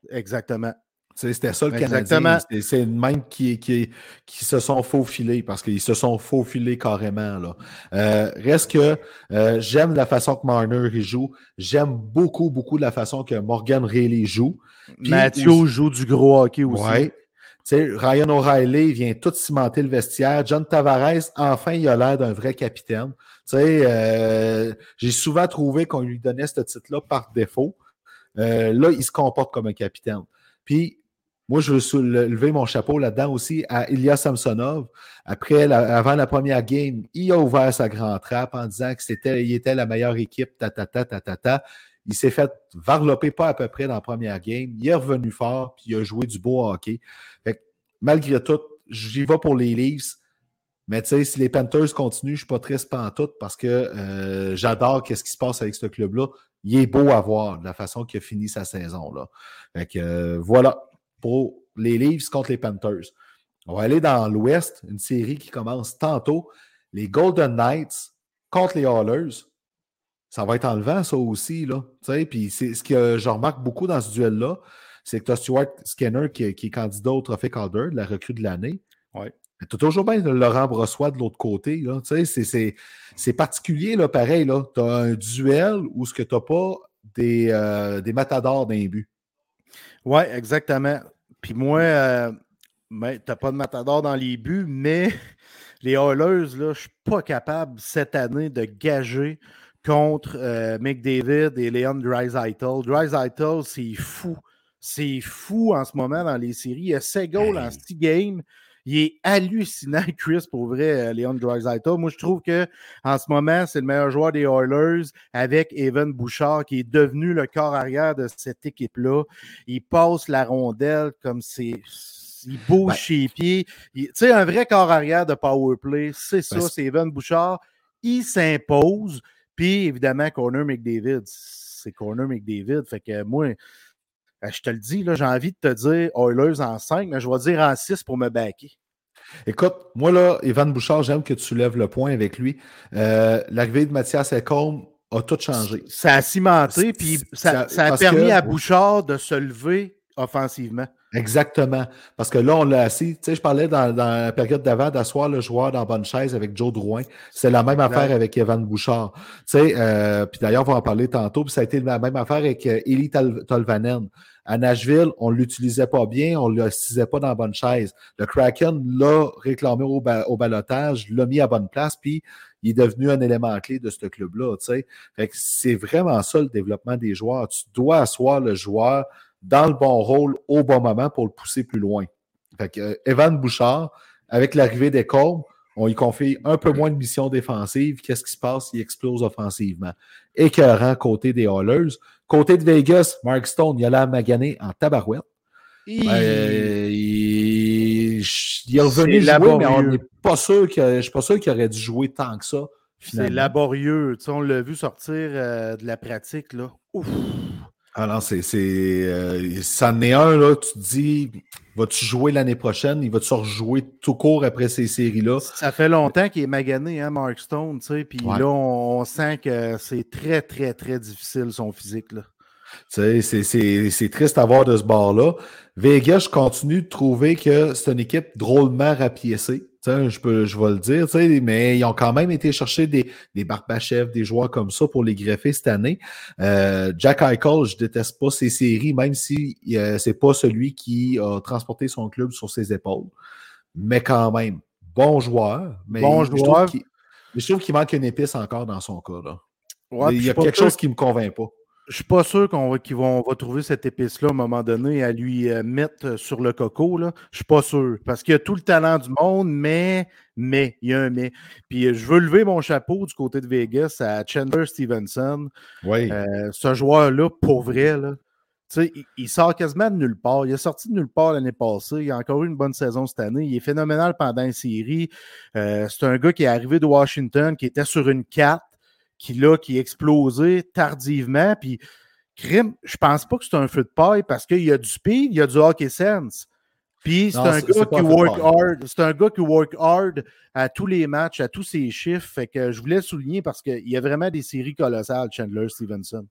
Exactement. C'était ça le Canadien. C'est une même qui, qui, qui se sont faufilés parce qu'ils se sont faufilés carrément. Là. Euh, reste que euh, j'aime la façon que Marner joue. J'aime beaucoup, beaucoup la façon que Morgan Reilly joue. Mathieu joue du gros hockey aussi. Ouais. Ryan O'Reilly vient tout cimenter le vestiaire. John Tavares, enfin, il a l'air d'un vrai capitaine. Sais, j'ai souvent trouvé qu'on lui donnait ce titre-là par défaut. là, il se comporte comme un capitaine. Puis, moi, je veux lever mon chapeau là-dedans aussi à Ilya Samsonov. Après, avant la première game, il a ouvert sa grande trappe en disant que c'était, il était la meilleure équipe. Il s'est fait varloper pas à peu près dans la première game. Il est revenu fort, puis il a joué du beau hockey. malgré tout, j'y vais pour les Leafs. Mais tu sais, si les Panthers continuent, je ne suis pas triste tout parce que euh, j'adore ce qui se passe avec ce club-là. Il est beau à voir de la façon qu'il a fini sa saison. Là. Fait que, euh, voilà pour les Leafs contre les Panthers. On va aller dans l'Ouest, une série qui commence tantôt. Les Golden Knights contre les Hallers. Ça va être enlevant, ça aussi. Là. Puis ce que je remarque beaucoup dans ce duel-là, c'est que tu as Stuart Skinner qui, est candidat au Trophée Calder, la recrue de l'année. Ouais. Tu as toujours bien Laurent Brossois de l'autre côté. C'est particulier, là, pareil. Tu as un duel où ce que tu n'as pas des, euh, des matadors d'un but. Oui, exactement. Puis moi, euh, ben, tu n'as pas de matador dans les buts, mais (laughs) les Oilers, je ne suis pas capable cette année de gager contre euh, McDavid et Leon Dreisaitl. Dreisaitl, c'est fou. C'est fou en ce moment dans les séries. Il y a 7 goals en 6 games. Il est hallucinant, (laughs) Chris, pour vrai, euh, Leon Draisaitl. Moi, je trouve que en ce moment, c'est le meilleur joueur des Oilers avec Evan Bouchard, qui est devenu le corps arrière de cette équipe-là. Il passe la rondelle comme c'est. Il bouge ben ses pieds. Tu sais, un vrai corps arrière de power play, c'est ça, c'est Evan Bouchard. Il s'impose. Puis, évidemment, Corner McDavid, c'est Corner McDavid. Fait que moi, ben, je te le dis, j'ai envie de te dire Oilers en 5, mais je vais dire en 6 pour me backer. Écoute, moi, là, Evan Bouchard, j'aime que tu lèves le point avec lui. Euh, l'arrivée de Mathias Ekholm a tout changé. Ça a cimenté, puis ça, a permis à Bouchard de se lever offensivement. Exactement. Parce que là, on l'a assis. Tu sais, je parlais dans, la période d'avant d'asseoir le joueur dans bonne chaise avec Joe Drouin. C'est la même affaire avec Evan Bouchard. Tu sais, euh, puis d'ailleurs, on va en parler tantôt. Puis ça a été la même affaire avec euh, Eli Tolvanen. À Nashville, on ne l'utilisait pas bien, on ne l'assisait pas dans la bonne chaise. Le Kraken l'a réclamé au, balotage, l'a mis à bonne place, puis il est devenu un élément clé de ce club-là. C'est vraiment ça le développement des joueurs. Tu dois asseoir le joueur dans le bon rôle au bon moment pour le pousser plus loin. Fait que, euh, Evan Bouchard, avec l'arrivée des Corbes, on y confie un peu moins de missions défensives. Qu'est-ce qui se passe? Il explose offensivement. Écœurant côté des Hallers. Côté de Vegas, Mark Stone, il a l'air magané en tabarouette. il... est revenu jouer, mais on n'est pas sûr que je suis pas sûr qu'il aurait dû jouer tant que ça. C'est laborieux. Tu sais, on l'a vu sortir euh, de la pratique. Là. Ouf. Alors, c'est. Euh, ça en est un, là, tu te dis, vas-tu jouer l'année prochaine? Il va-tu rejouer tout court après ces séries-là? Ça fait longtemps qu'il est magané, hein, Mark Stone, tu sais, puis là, on, sent que c'est très, très, très difficile, son physique, là. C'est triste à voir de ce bord-là. Vegas, je continue de trouver que c'est une équipe drôlement rapiécée je, peux, je vais le dire, mais ils ont quand même été chercher des, des Barbachev, des joueurs comme ça pour les greffer cette année. Euh, Jack Eichel, je déteste pas ses séries, même si euh, c'est pas celui qui a transporté son club sur ses épaules. Mais quand même, bon joueur. Mais bon joueur. Je trouve qu'il manque une épice encore dans son cas. Là. il y a quelque chose qui ne me convainc pas. Je suis pas sûr qu'on va, qu'ils vont va trouver cette épice-là à un moment donné à lui euh, mettre sur le coco. Là. Je suis pas sûr. Parce qu'il y a tout le talent du monde, mais, mais, il y a un mais. Puis euh, je veux lever mon chapeau du côté de Vegas à Chandler Stevenson. Oui. Euh, ce joueur-là, pour vrai, là, il, il, sort quasiment de nulle part. Il est sorti de nulle part l'année passée. Il a encore eu une bonne saison cette année. Il est phénoménal pendant une série. c'est un gars qui est arrivé de Washington, qui était sur une 4 qui, là, qui explosé tardivement. Puis, crime, je pense pas que c'est un feu de paille parce qu'il y a du speed, il y a du hockey sense. Puis c'est un gars qui work hard. C'est un gars qui work hard à tous les matchs, à tous ses chiffres. Fait que je voulais souligner parce qu'il y a vraiment des séries colossales, Chandler Stevenson.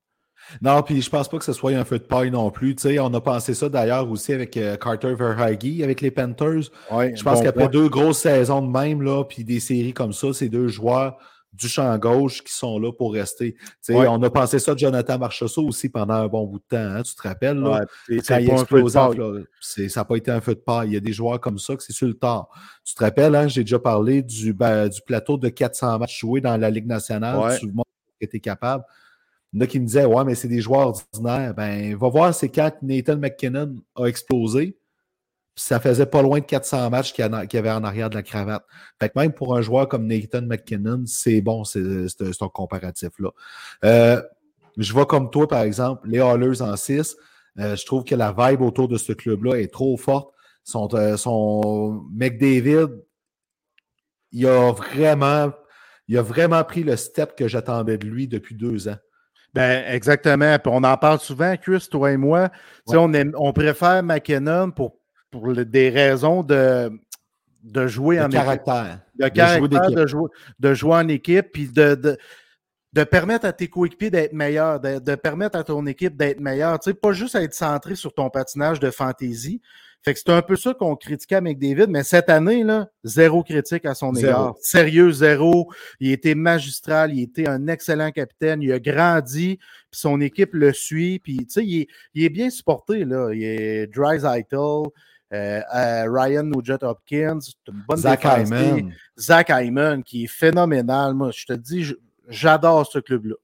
Non, puis je pense pas que ce soit un feu de paille non plus. on a pensé ça d'ailleurs aussi avec euh, Carter Verhaeghe, avec les Panthers. je pense qu'après deux grosses saisons de même, là, puis des séries comme ça, ces deux joueurs du champ gauche qui sont là pour rester. On a pensé ça de Jonathan Marchessault aussi pendant un bon bout de temps. Hein, tu te rappelles? Là, quand il ça n'a pas été un feu de paille. Il y a des joueurs comme ça que c'est sur le tard. Tu te rappelles, hein, j'ai déjà parlé du, ben, du plateau de 400 matchs joués dans la Ligue nationale. Tu était capable. Il y en a qui me disaient Ouais, mais c'est des joueurs ordinaires. Ben, va voir, c'est quand Nathan McKinnon a explosé ça faisait pas loin de 400 matchs qu'il y avait en arrière de la cravate. Fait que même pour un joueur comme Nathan McKinnon, c'est bon, c'est un comparatif-là. Euh, je vois comme toi, par exemple, les Hallers en 6. Euh, je trouve que la vibe autour de ce club-là est trop forte. Son, euh, son McDavid, il a vraiment il a vraiment pris le step que j'attendais de lui depuis deux ans. Ben, exactement. Puis on en parle souvent, Chris, toi et moi. On, on préfère McKinnon pour pour des raisons de, de jouer en caractère. équipe. De caractère, de jouer, de jouer, en équipe, puis de, de, permettre à tes coéquipiers d'être meilleurs, de, permettre à ton équipe d'être meilleure. Tu sais, pas juste être centré sur ton patinage de fantaisie. Fait que c'est un peu ça qu'on critiquait avec David, mais cette année, là, zéro critique à son égard. Sérieux, zéro. Il était magistral, il était un excellent capitaine, il a grandi, puis son équipe le suit, puis tu sais, il, est, bien supporté, là. Il est Dry euh, Ryan Nugent Hopkins, une bonne Zach Hyman. Zach Hyman, qui est phénoménal. Moi, je te dis, j'adore ce club-là.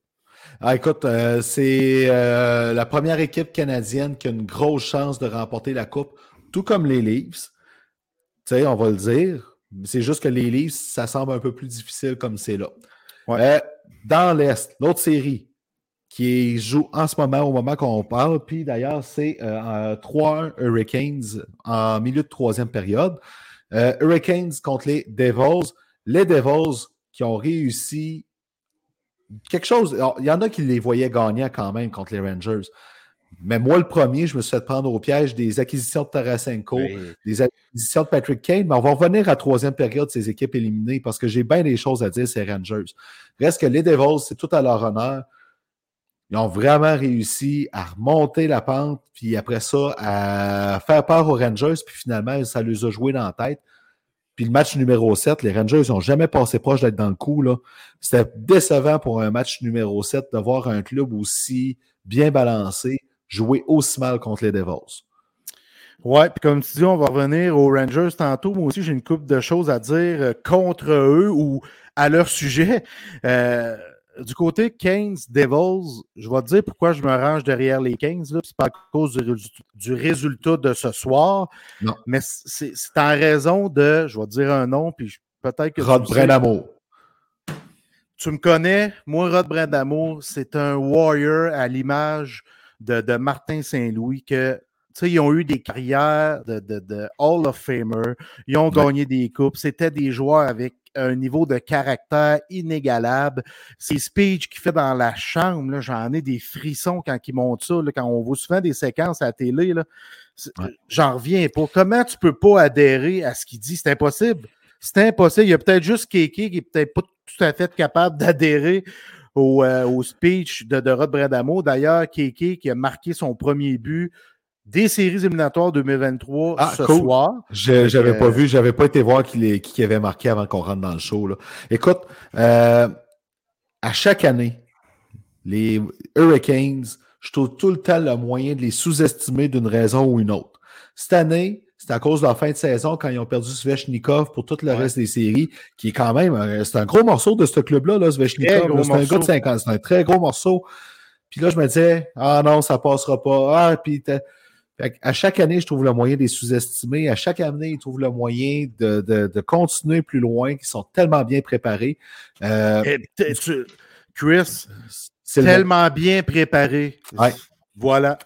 Ah, écoute, euh, c'est euh, la première équipe canadienne qui a une grosse chance de remporter la Coupe, tout comme les Leafs. Tu sais, on va le dire. C'est juste que les Leafs, ça semble un peu plus difficile comme c'est là. dans l'Est, l'autre série, qui joue en ce moment, au moment qu'on parle. Puis d'ailleurs, c'est euh, 3-1 Hurricanes en milieu de troisième période. Euh, Hurricanes contre les Devils. Les Devils qui ont réussi quelque chose. il y en a qui les voyaient gagnants quand même contre les Rangers. Mais moi, le premier, je me suis fait prendre au piège des acquisitions de Tarasenko, des acquisitions de Patrick Kane. Mais on va revenir à la troisième période, ces équipes éliminées, parce que j'ai bien des choses à dire, ces Rangers. Reste que les Devils, c'est tout à leur honneur. Ils ont vraiment réussi à remonter la pente, puis après ça, à faire peur aux Rangers, puis finalement, ça les a joué dans la tête. Puis le match numéro 7, les Rangers n'ont jamais passé proche d'être dans le coup. C'était décevant pour un match numéro 7 de voir un club aussi bien balancé jouer aussi mal contre les Devils. Ouais, puis comme tu dis, on va revenir aux Rangers tantôt. Moi aussi, j'ai une couple de choses à dire euh, contre eux ou à leur sujet. Euh, du côté 15 Devils, je vais te dire pourquoi je me range derrière les 15. C'est pas à cause du, résultat de ce soir. Non. Mais c'est en raison de, je vais te dire un nom, puis peut-être que. Rod Brendamo. Tu me connais, moi, Rod Brendamo, c'est un warrior à l'image de, Martin Saint-Louis que ils ont eu des carrières de, de, Hall of Famer, ils ont gagné des coupes, c'était des joueurs avec un niveau de caractère inégalable. Ces speeches qu'il fait dans la chambre, j'en ai des frissons quand il monte ça, quand on voit souvent des séquences à la télé. J'en reviens pas. Comment tu peux pas adhérer à ce qu'il dit? C'est impossible. C'est impossible. Il y a peut-être juste Kéké qui est peut-être pas tout à fait capable d'adhérer au, euh, speech de, de Rod Bradamo. D'ailleurs, Kéké qui a marqué son premier but des séries éliminatoires 2023 ah, ce soir. Je n'avais pas vu, j'avais pas été voir qui, qui avait marqué avant qu'on rentre dans le show. Là. Écoute, euh, à chaque année, les Hurricanes, je trouve tout le temps le moyen de les sous-estimer d'une raison ou une autre. Cette année, c'est à cause de la fin de saison quand ils ont perdu Svechnikov pour tout le reste des séries, qui est quand même, euh, c'est un gros morceau de ce club-là, là, Svechnikov. C'est un gars de 50, c'est un très gros morceau. Puis là, je me disais, ah non, ça passera pas. Ah, puis à chaque année, je trouve le moyen de les sous-estimer. À chaque année, ils trouvent le moyen de, continuer plus loin, qu'ils sont tellement bien préparés. Euh, Chris, tellement bien préparé. Voilà.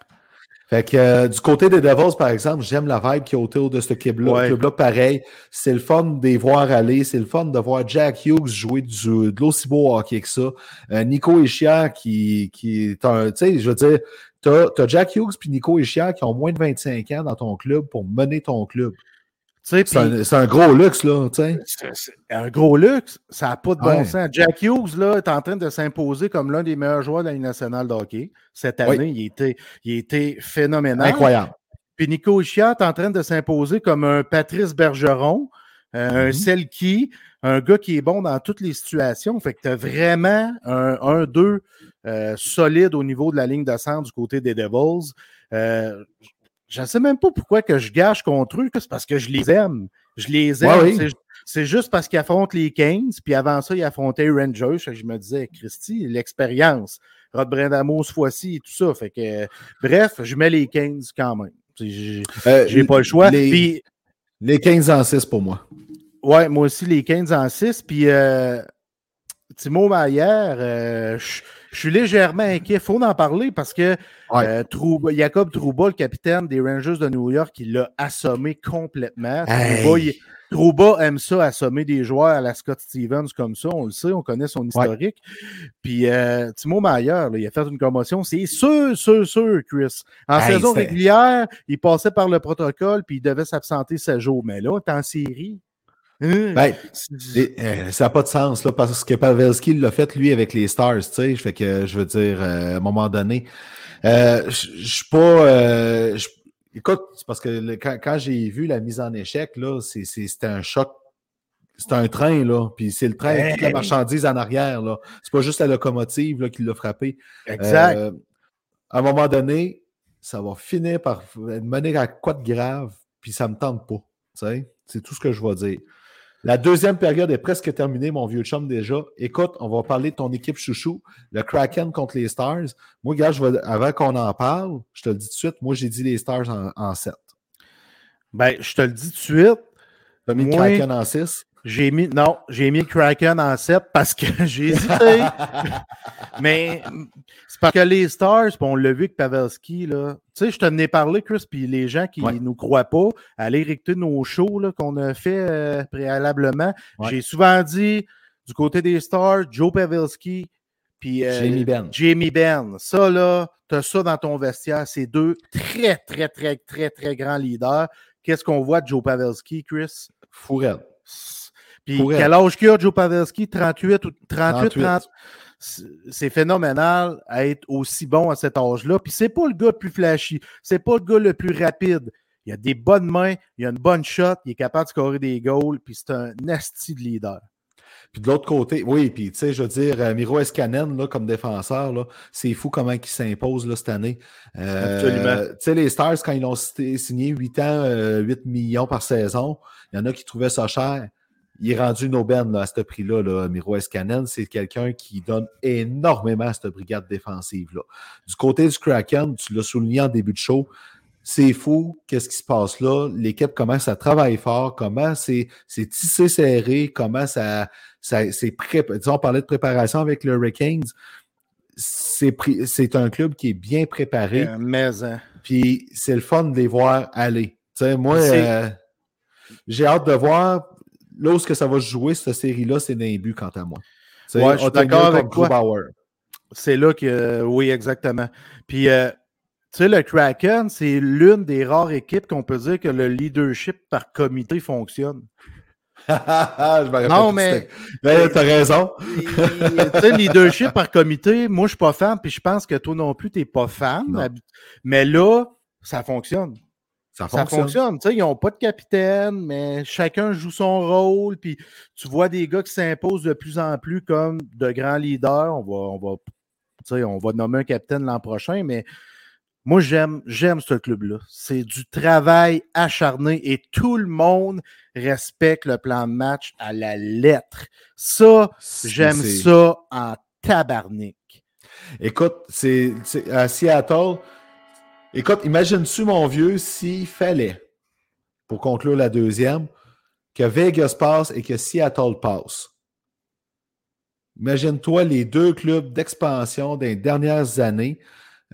Fait que euh, du côté des Devils, par exemple, j'aime la vibe qui est autour de ce club-là. club-là, pareil. C'est le fun de les voir aller. C'est le fun de voir Jack Hughes jouer du, de l'aussi beau hockey que ça. Euh, Nico Ishia qui, qui est un. Tu sais, je veux dire, tu as, Jack Hughes et Nico Ishia qui ont moins de 25 ans dans ton club pour mener ton club. C'est un, gros luxe, là. C'est un gros luxe. Ça n'a pas de bon sens. Jack Hughes là, est en train de s'imposer comme l'un des meilleurs joueurs de la Ligue nationale de hockey. Cette année, il, était, il était phénoménal. Incroyable. Puis Nico Ishia est en train de s'imposer comme un Patrice Bergeron, euh, un mm-hmm. Selkie, un gars qui est bon dans toutes les situations. Fait que tu as vraiment un 1-2 euh, solide au niveau de la ligne de centre du côté des Devils. Euh, je ne sais même pas pourquoi que je gâche contre eux, c'est parce que je les aime. Je les aime. C'est juste parce qu'ils affrontent les Kings, puis avant ça, ils affrontaient les Rangers. Je me disais, Christy, l'expérience. Rod Brindamo ce fois-ci et tout ça. Fait que, bref, je mets les Kings quand même. J'ai euh, pas le choix. Les, les 15 en 6 pour moi. Ouais, moi aussi, les 15 en 6. Puis euh, Timo Maillard, euh, je suis légèrement inquiet. Il faut en parler parce que euh, Jacob Trouba, le capitaine des Rangers de New York, il l'a assommé complètement. Trouba, aime ça, assommer des joueurs à la Scott Stevens comme ça. On le sait, on connaît son historique. Puis Timo Maillard, il a fait une commotion. C'est sûr, sûr, sûr, Chris. En saison régulière, il passait par le protocole puis il devait s'absenter 16 jours. Mais là, t'es en série. Hein? Ben, euh, ça n'a pas de sens, là, parce que Pavelski l'a fait, lui, avec les Stars, tu sais. Fait que, je veux dire, euh, à un moment donné, euh, je suis pas... écoute, c'est parce que quand, j'ai vu la mise en échec, là, c'était un choc. C'est un train, là, puis c'est le train avec toute la marchandise en arrière, là. C'est pas juste la locomotive, là, qui l'a frappé. Exact. à un moment donné, ça va finir par mener à quoi de grave, puis ça me tente pas, tu sais. C'est tout ce que je vais dire. La deuxième période est presque terminée, mon vieux chum, déjà. Écoute, on va parler de ton équipe chouchou, le Kraken contre les Stars. Moi, gars, avant qu'on en parle, je te le dis tout de suite, moi, j'ai dit les Stars en, 7. Ben, je te le dis tout de suite. Tu as mis le Kraken en 6? J'ai mis, non, j'ai mis Kraken en 7 parce que (laughs) j'ai hésité. Mais c'est parce que les Stars, on l'a vu avec Pavelski, là. Tu sais, je te ai parlé, Chris, puis les gens qui ne nous croient pas, aller écouter nos shows qu'on a fait euh, préalablement. J'ai souvent dit, du côté des Stars, Joe Pavelski, puis euh, Jamie Ben. Jamie Ben. Ça, là, tu as ça dans ton vestiaire. C'est deux très, très, très, très, très grands leaders. Qu'est-ce qu'on voit de Joe Pavelski, Chris? Fourette. Puis quel âge qu'il a, Joe Pavelski? 38 ou 38, 30. C'est phénoménal à être aussi bon à cet âge-là. Puis c'est pas le gars le plus flashy. C'est pas le gars le plus rapide. Il a des bonnes mains, il a une bonne shot, il est capable de scorer des goals, puis c'est un nasty de leader. Puis de l'autre côté, oui, puis tu sais, je veux dire, euh, Miro Escanen, là, comme défenseur, là, c'est fou comment il s'impose là, cette année. Euh, Absolument. Tu sais, les Stars, quand ils l'ont signé 8 ans, 8 euh, millions par saison, il y en a qui trouvaient ça cher il est rendu une aubaine à ce prix-là, là, Miro Escanen. C'est quelqu'un qui donne énormément à cette brigade défensive-là. Du côté du Kraken, tu l'as souligné en début de show, c'est fou, qu'est-ce qui se passe là? L'équipe commence à travailler fort, comment c'est tissé serré, comment ça, ça c'est prêt. Disons, on parlait de préparation avec le Hurricanes. C'est un club qui est bien préparé. mais, hein. Puis c'est le fun de les voir aller. moi, euh, j'ai hâte de voir là où que ça va jouer, cette série-là, c'est d'un but, quant à moi. Ouais, je suis d'accord avec toi. C'est là que, oui, exactement. Puis, euh, tu sais, le Kraken, c'est l'une des rares équipes qu'on peut dire que le leadership par comité fonctionne. (laughs) non, mais. mais t'as raison. (laughs) tu sais, leadership par comité, moi, je suis pas fan, puis je pense que toi non plus, t'es pas fan. Mais là, ça fonctionne. Ça fonctionne. ils n'ont pas de capitaine, mais chacun joue son rôle. Puis tu vois des gars qui s'imposent de plus en plus comme de grands leaders. On va, on va, on va nommer un capitaine l'an prochain, mais moi, j'aime, j'aime ce club-là. C'est du travail acharné et tout le monde respecte le plan de match à la lettre. Ça, j'aime ça en tabarnak. Écoute, c'est à Seattle, Écoute, imagine-tu, mon vieux, s'il fallait, pour conclure la deuxième, que Vegas passe et que Seattle passe? Imagine-toi les deux clubs d'expansion des dernières années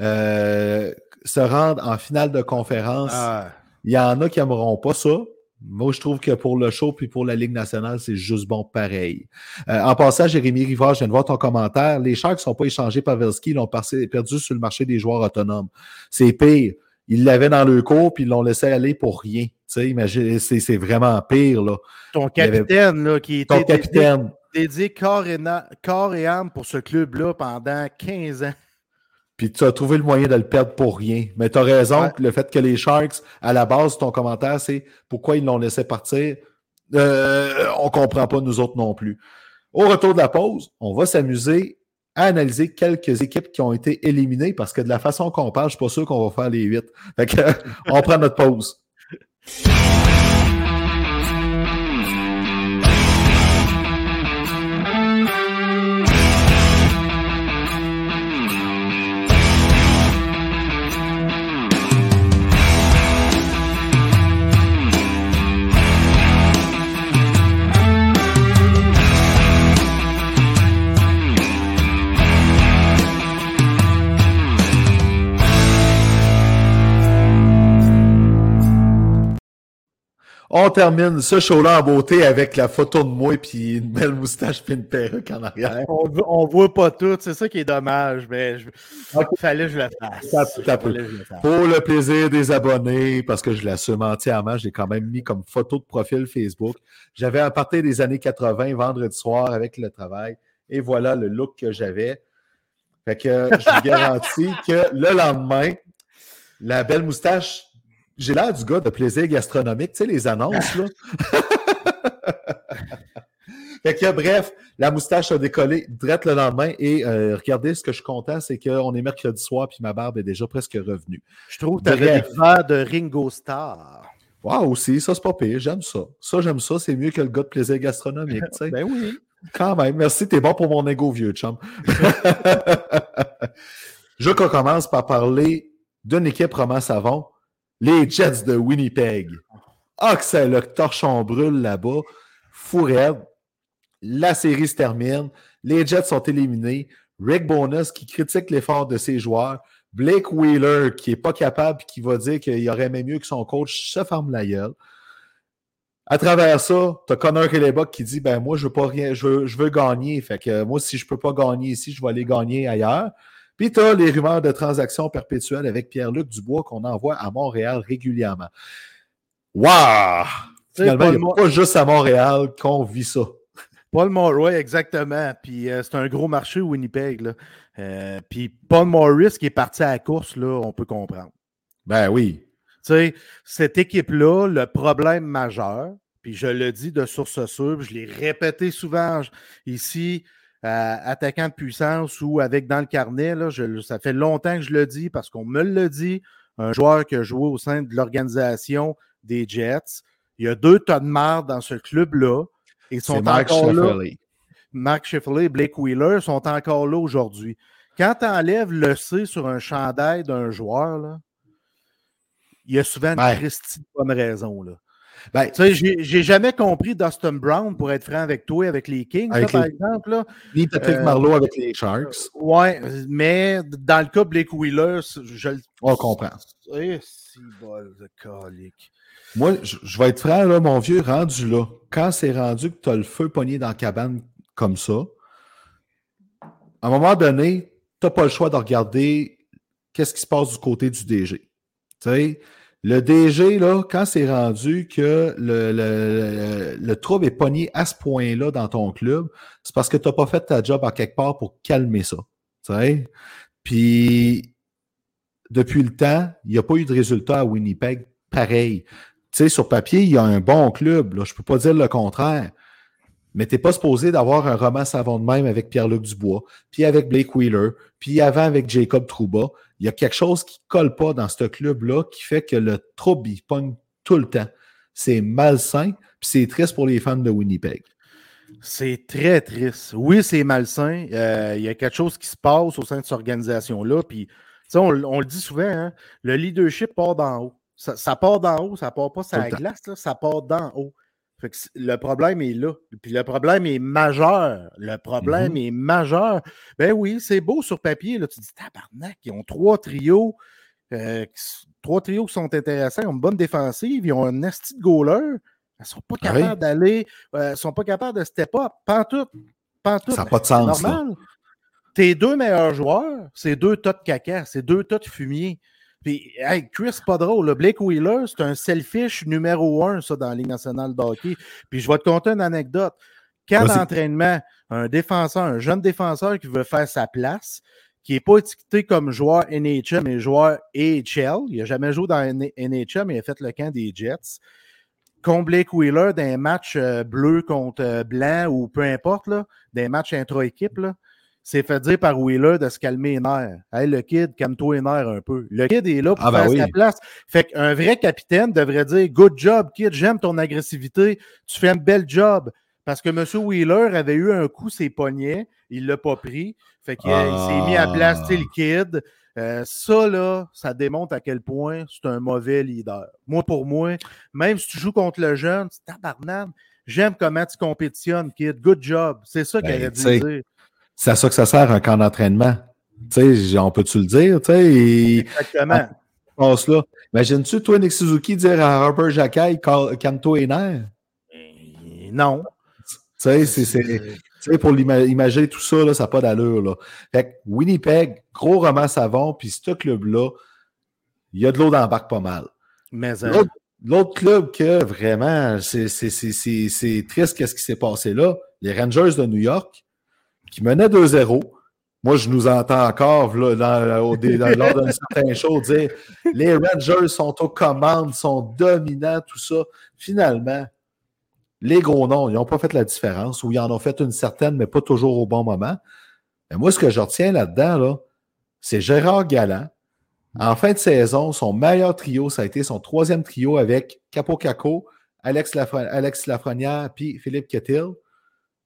euh, se rendre en finale de conférence. Ah. Il y en a qui n'aimeront pas ça. Moi, je trouve que pour le show puis pour la Ligue nationale, c'est juste bon pareil. Euh, en passant, Jérémy Rivard, je viens de voir ton commentaire. Les Sharks ne sont pas échangés par Velski, ils l'ont perdu sur le marché des joueurs autonomes. C'est pire. Ils l'avaient dans le cours puis ils l'ont laissé aller pour rien. Tu sais, c'est vraiment pire. Là. Ton capitaine, là, qui était capitaine. dédié, corps, et corps et âme pour ce club-là pendant 15 ans. Puis tu as trouvé le moyen de le perdre pour rien. Mais tu as raison, le fait que les Sharks, à la base, ton commentaire, c'est pourquoi ils l'ont laissé partir. euh, on comprend pas nous autres non plus. Au retour de la pause, on va s'amuser à analyser quelques équipes qui ont été éliminées parce que de la façon qu'on parle, je suis pas sûr qu'on va faire les huit. Fait que, (laughs) on prend notre pause. On termine ce show-là en beauté avec la photo de moi puis une belle moustache puis une perruque en arrière. On, on voit pas tout, c'est ça qui est dommage, mais je... fallait que je le fasse. Pour le plaisir des abonnés, parce que je l'assume entièrement, j'ai quand même mis comme photo de profil Facebook. J'avais à partir des années 80, vendredi soir avec le travail, et voilà le look que j'avais. Fait que je vous (laughs) garantis que le lendemain, la belle moustache j'ai l'air du gars de plaisir gastronomique, tu sais, les annonces, là. (laughs) fait que, bref, la moustache a décollé direct le lendemain et euh, regardez, ce que je suis content, c'est qu'on est mercredi soir puis ma barbe est déjà presque revenue. Je trouve que tu avais des verres de Ringo Starr. Wow, aussi, ça c'est pas pire, j'aime ça. Ça, j'aime ça, c'est mieux que le gars de plaisir gastronomique, tu sais. (laughs) ben oui. Quand même, merci, t'es bon pour mon ego, vieux chum. (laughs) je commence par parler d'une équipe roman savon les Jets de Winnipeg. Ah, que c'est le torchon brûle là-bas. Fou La série se termine. Les Jets sont éliminés. Rick Bonus qui critique l'effort de ses joueurs. Blake Wheeler qui n'est pas capable et qui va dire qu'il aurait même mieux que son coach se ferme la gueule. À travers ça, tu as Connor Kellebuck qui dit ben moi je veux pas rien, je veux, gagner. Moi, si je peux pas gagner ici, je vais aller gagner ailleurs. Puis tu as les rumeurs de transactions perpétuelles avec Pierre-Luc Dubois qu'on envoie à Montréal régulièrement. Waouh! Finalement, il n'y a pas juste à Montréal qu'on vit ça. Paul Morris, exactement. Puis euh, c'est un gros marché Winnipeg. Là. Euh, puis Paul Morris qui est parti à la course, là, on peut comprendre. Ben oui. Tu sais, cette équipe-là, le problème majeur, puis je le dis de source sûre, je l'ai répété souvent ici, attaquant de puissance ou avec dans le carnet. Là, ça fait longtemps que je le dis parce qu'on me le dit. Un joueur qui a joué au sein de l'organisation des Jets. Il y a deux tonnes de marde dans ce club-là. Ils sont encore là. Mark Schifferley et Blake Wheeler sont encore là aujourd'hui. Quand tu enlèves le C sur un chandail d'un joueur, là, il y a souvent une ben. bonne raison. Là. Ben, j'ai jamais compris Dustin Brown, pour être franc avec toi, avec les Kings, par exemple. Là. Ni Patrick euh, Marlowe avec les Sharks. ouais, mais dans le cas de Blake Wheeler, je le. On comprend. Eh, si bol de colique. Moi, je, vais être franc, là, mon vieux, rendu là. Quand c'est rendu que tu as le feu pogné dans la cabane comme ça, à un moment donné, tu n'as pas le choix de regarder qu'est-ce qui se passe du côté du DG. Tu sais, le DG, là, quand c'est rendu que le, le, le, trouble est pogné à ce point-là dans ton club, c'est parce que tu n'as pas fait ta job à quelque part pour calmer ça. sais. Puis, depuis le temps, il n'y a pas eu de résultat à Winnipeg pareil. Tu sais, sur papier, il y a un bon club. Je ne peux pas dire le contraire. Mais tu n'es pas supposé d'avoir un roman savon de même avec Pierre-Luc Dubois, puis avec Blake Wheeler, puis avant avec Jacob Trouba il y a quelque chose qui ne colle pas dans ce club-là qui fait que le trouble, il pogne tout le temps. C'est malsain, puis c'est triste pour les fans de Winnipeg. C'est très triste. Oui, c'est malsain. Euh, il y a quelque chose qui se passe au sein de cette organisation-là. Puis, on, on, le dit souvent, hein, le leadership part d'en haut. Ça, part d'en haut, ça part pas sur la glace, ça part d'en haut le problème est là. Puis le problème est majeur. Le problème mm-hmm. est majeur. Ben oui, c'est beau sur papier. Là. Tu dis, tabarnak, ils ont trois trios. Euh, trois trios qui sont intéressants. Ils ont une bonne défensive. Ils ont un esti de goaler. Ils ne sont pas ah capables d'aller. Ils euh, ne sont pas capables de step up. Pantoute. Pantoute. Ça n'a pas de sens. Normal. Tes deux meilleurs joueurs, c'est deux tas de caca. C'est deux tas de fumier. Puis, hey, Chris, pas drôle. Blake Wheeler, c'est un selfish numéro un, ça, dans la Ligue nationale de hockey. Puis, je vais te conter une anecdote. Quand d'entraînement, un défenseur, un jeune défenseur qui veut faire sa place, qui n'est pas étiqueté comme joueur NHL, mais joueur AHL, il n'a jamais joué dans NHL, mais il a fait le camp des Jets. contre Blake Wheeler d'un match euh, bleu contre euh, blanc ou peu importe, là, des matchs intra-équipe, c'est fait dire par Wheeler de se calmer les nerfs. Hey, le kid, calme-toi les nerfs un peu. Le kid est là pour Ah, ben faire oui. sa place. Fait qu'un vrai capitaine devrait dire Good job, kid, j'aime ton agressivité, tu fais un bel job. Parce que M. Wheeler avait eu un coup, ses poignets, il l'a pas pris. Fait qu'il il s'est mis à place, tu sais, le kid. Euh, ça, là, ça démontre à quel point c'est un mauvais leader. Moi, pour moi, même si tu joues contre le jeune, c'est tabarnane. J'aime comment tu compétitionnes, kid. Good job. C'est ça Ben, qu'elle a dit. C'est à ça que ça sert un camp d'entraînement. Tu sais, on peut-tu le dire, tu sais, et Exactement. passe là. Imagines-tu, toi, Nick Suzuki, dire à Harper Jacquet, cal- calme-toi les nerfs? Et Non. Tu sais, c'est- c'est. Tu sais, pour imaginer tout ça, là, ça n'a pas d'allure. Là. Fait que Winnipeg, gros roman savon, puis ce club-là, il y a de l'eau dans le bac pas mal. Mais euh, L'autre- L'autre club que vraiment, c'est c'est- c'est- c'est- c'est triste qu'est-ce qui s'est passé là, les Rangers de New York, qui menaient 2-0. Moi, je nous entends encore là, dé- dans- lors d'un certain show dire les Rangers sont aux commandes, sont dominants, tout ça. Finalement, les gros noms, ils n'ont pas fait la différence, ou ils en ont fait une certaine, mais pas toujours au bon moment. Mais moi, ce que je retiens là-dedans, là, c'est Gérard Galland. En fin de saison, son meilleur trio, ça a été son troisième trio avec Capo Caco, Alex, Lafre- Alex Lafrenière, puis Philippe Kettil.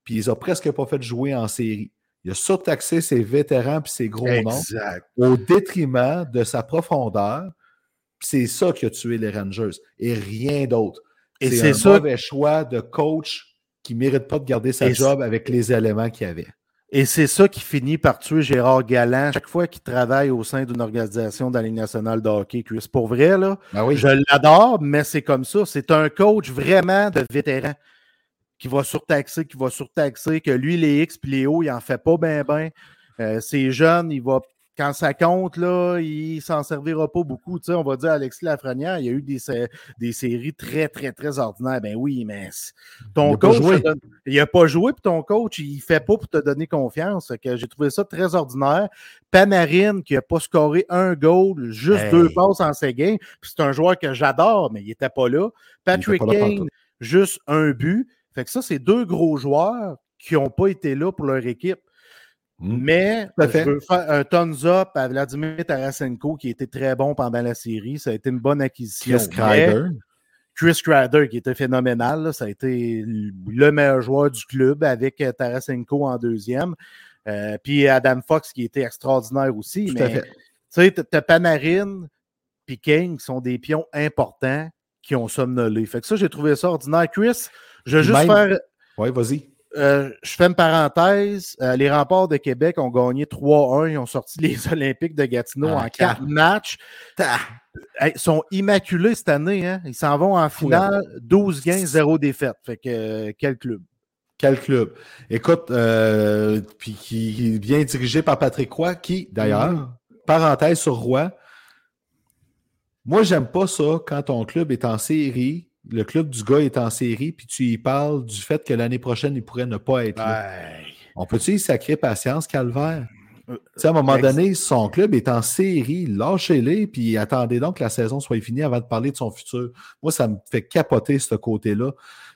Puis ils ont presque pas fait jouer en série. Il a surtaxé ses vétérans puis ses gros noms au détriment de sa profondeur. C'est ça qui a tué les Rangers et rien d'autre. Et C'est c'est un ça- mauvais choix de coach qui ne mérite pas de garder sa Et job avec les éléments qu'il avait. Et c'est ça qui finit par tuer Gérard Galland chaque fois qu'il travaille au sein d'une organisation de la Ligue nationale de hockey. Chris. Pour vrai, là, Ben oui. je l'adore, mais c'est comme ça. C'est un coach vraiment de vétéran qui va surtaxer, qui va surtaxer, que lui, les X puis les O, il en fait pas bien, bien. c'est jeune, il va. Quand ça compte, là, il s'en servira pas beaucoup. Tu sais, on va dire Alexis Lafrenière, il y a eu des, sé- des séries très, très, très ordinaires. Ben oui, mais ton Il coach, donne- il n'a pas joué, puis ton coach, il fait pas pour te donner confiance. Que j'ai trouvé ça très ordinaire. Panarin, qui n'a pas scoré un goal, juste Hey. deux passes en ses games. C'est un joueur que j'adore, mais il n'était pas là. Patrick pas là Kane, juste un but. Fait que ça, c'est deux gros joueurs qui n'ont pas été là pour leur équipe. Mm. Mais je veux faire un thumbs up à Vladimir Tarasenko, qui était très bon pendant la série. Ça a été une bonne acquisition. Chris Kreider. Chris Kreider, qui était phénoménal. là. Ça a été le meilleur joueur du club avec euh, Tarasenko en deuxième. Euh, puis Adam Fox, qui était extraordinaire aussi. Tout mais tu sais, t'as- Panarin puis qui sont des pions importants qui ont somnolé. Fait que ça, j'ai trouvé ça ordinaire. Chris, je Puis juste même- faire. Oui, vas-y. euh, je fais une parenthèse. Euh, les remparts de Québec ont gagné 3-1. Ils ont sorti les (laughs) Olympiques de Gatineau En en quatre matchs. Ils sont immaculés cette année. Hein? Ils s'en vont en finale. 12 gains, 0 défaite. Fait que euh, quel club? Quel club? Écoute, puis qui bien dirigé par Patrick Roy, qui, d'ailleurs, Mhm. parenthèse sur Roy, moi, j'aime pas ça quand ton club est en série, le club du gars est en série, puis tu y parles du fait que l'année prochaine, il pourrait ne pas être là. On peut-tu y sacrer patience, Calvaire? Euh, Tu sais, à un moment donné, son club est en série, lâchez-les, puis attendez donc que la saison soit finie avant de parler de son futur. Moi, ça me fait capoter ce côté-là.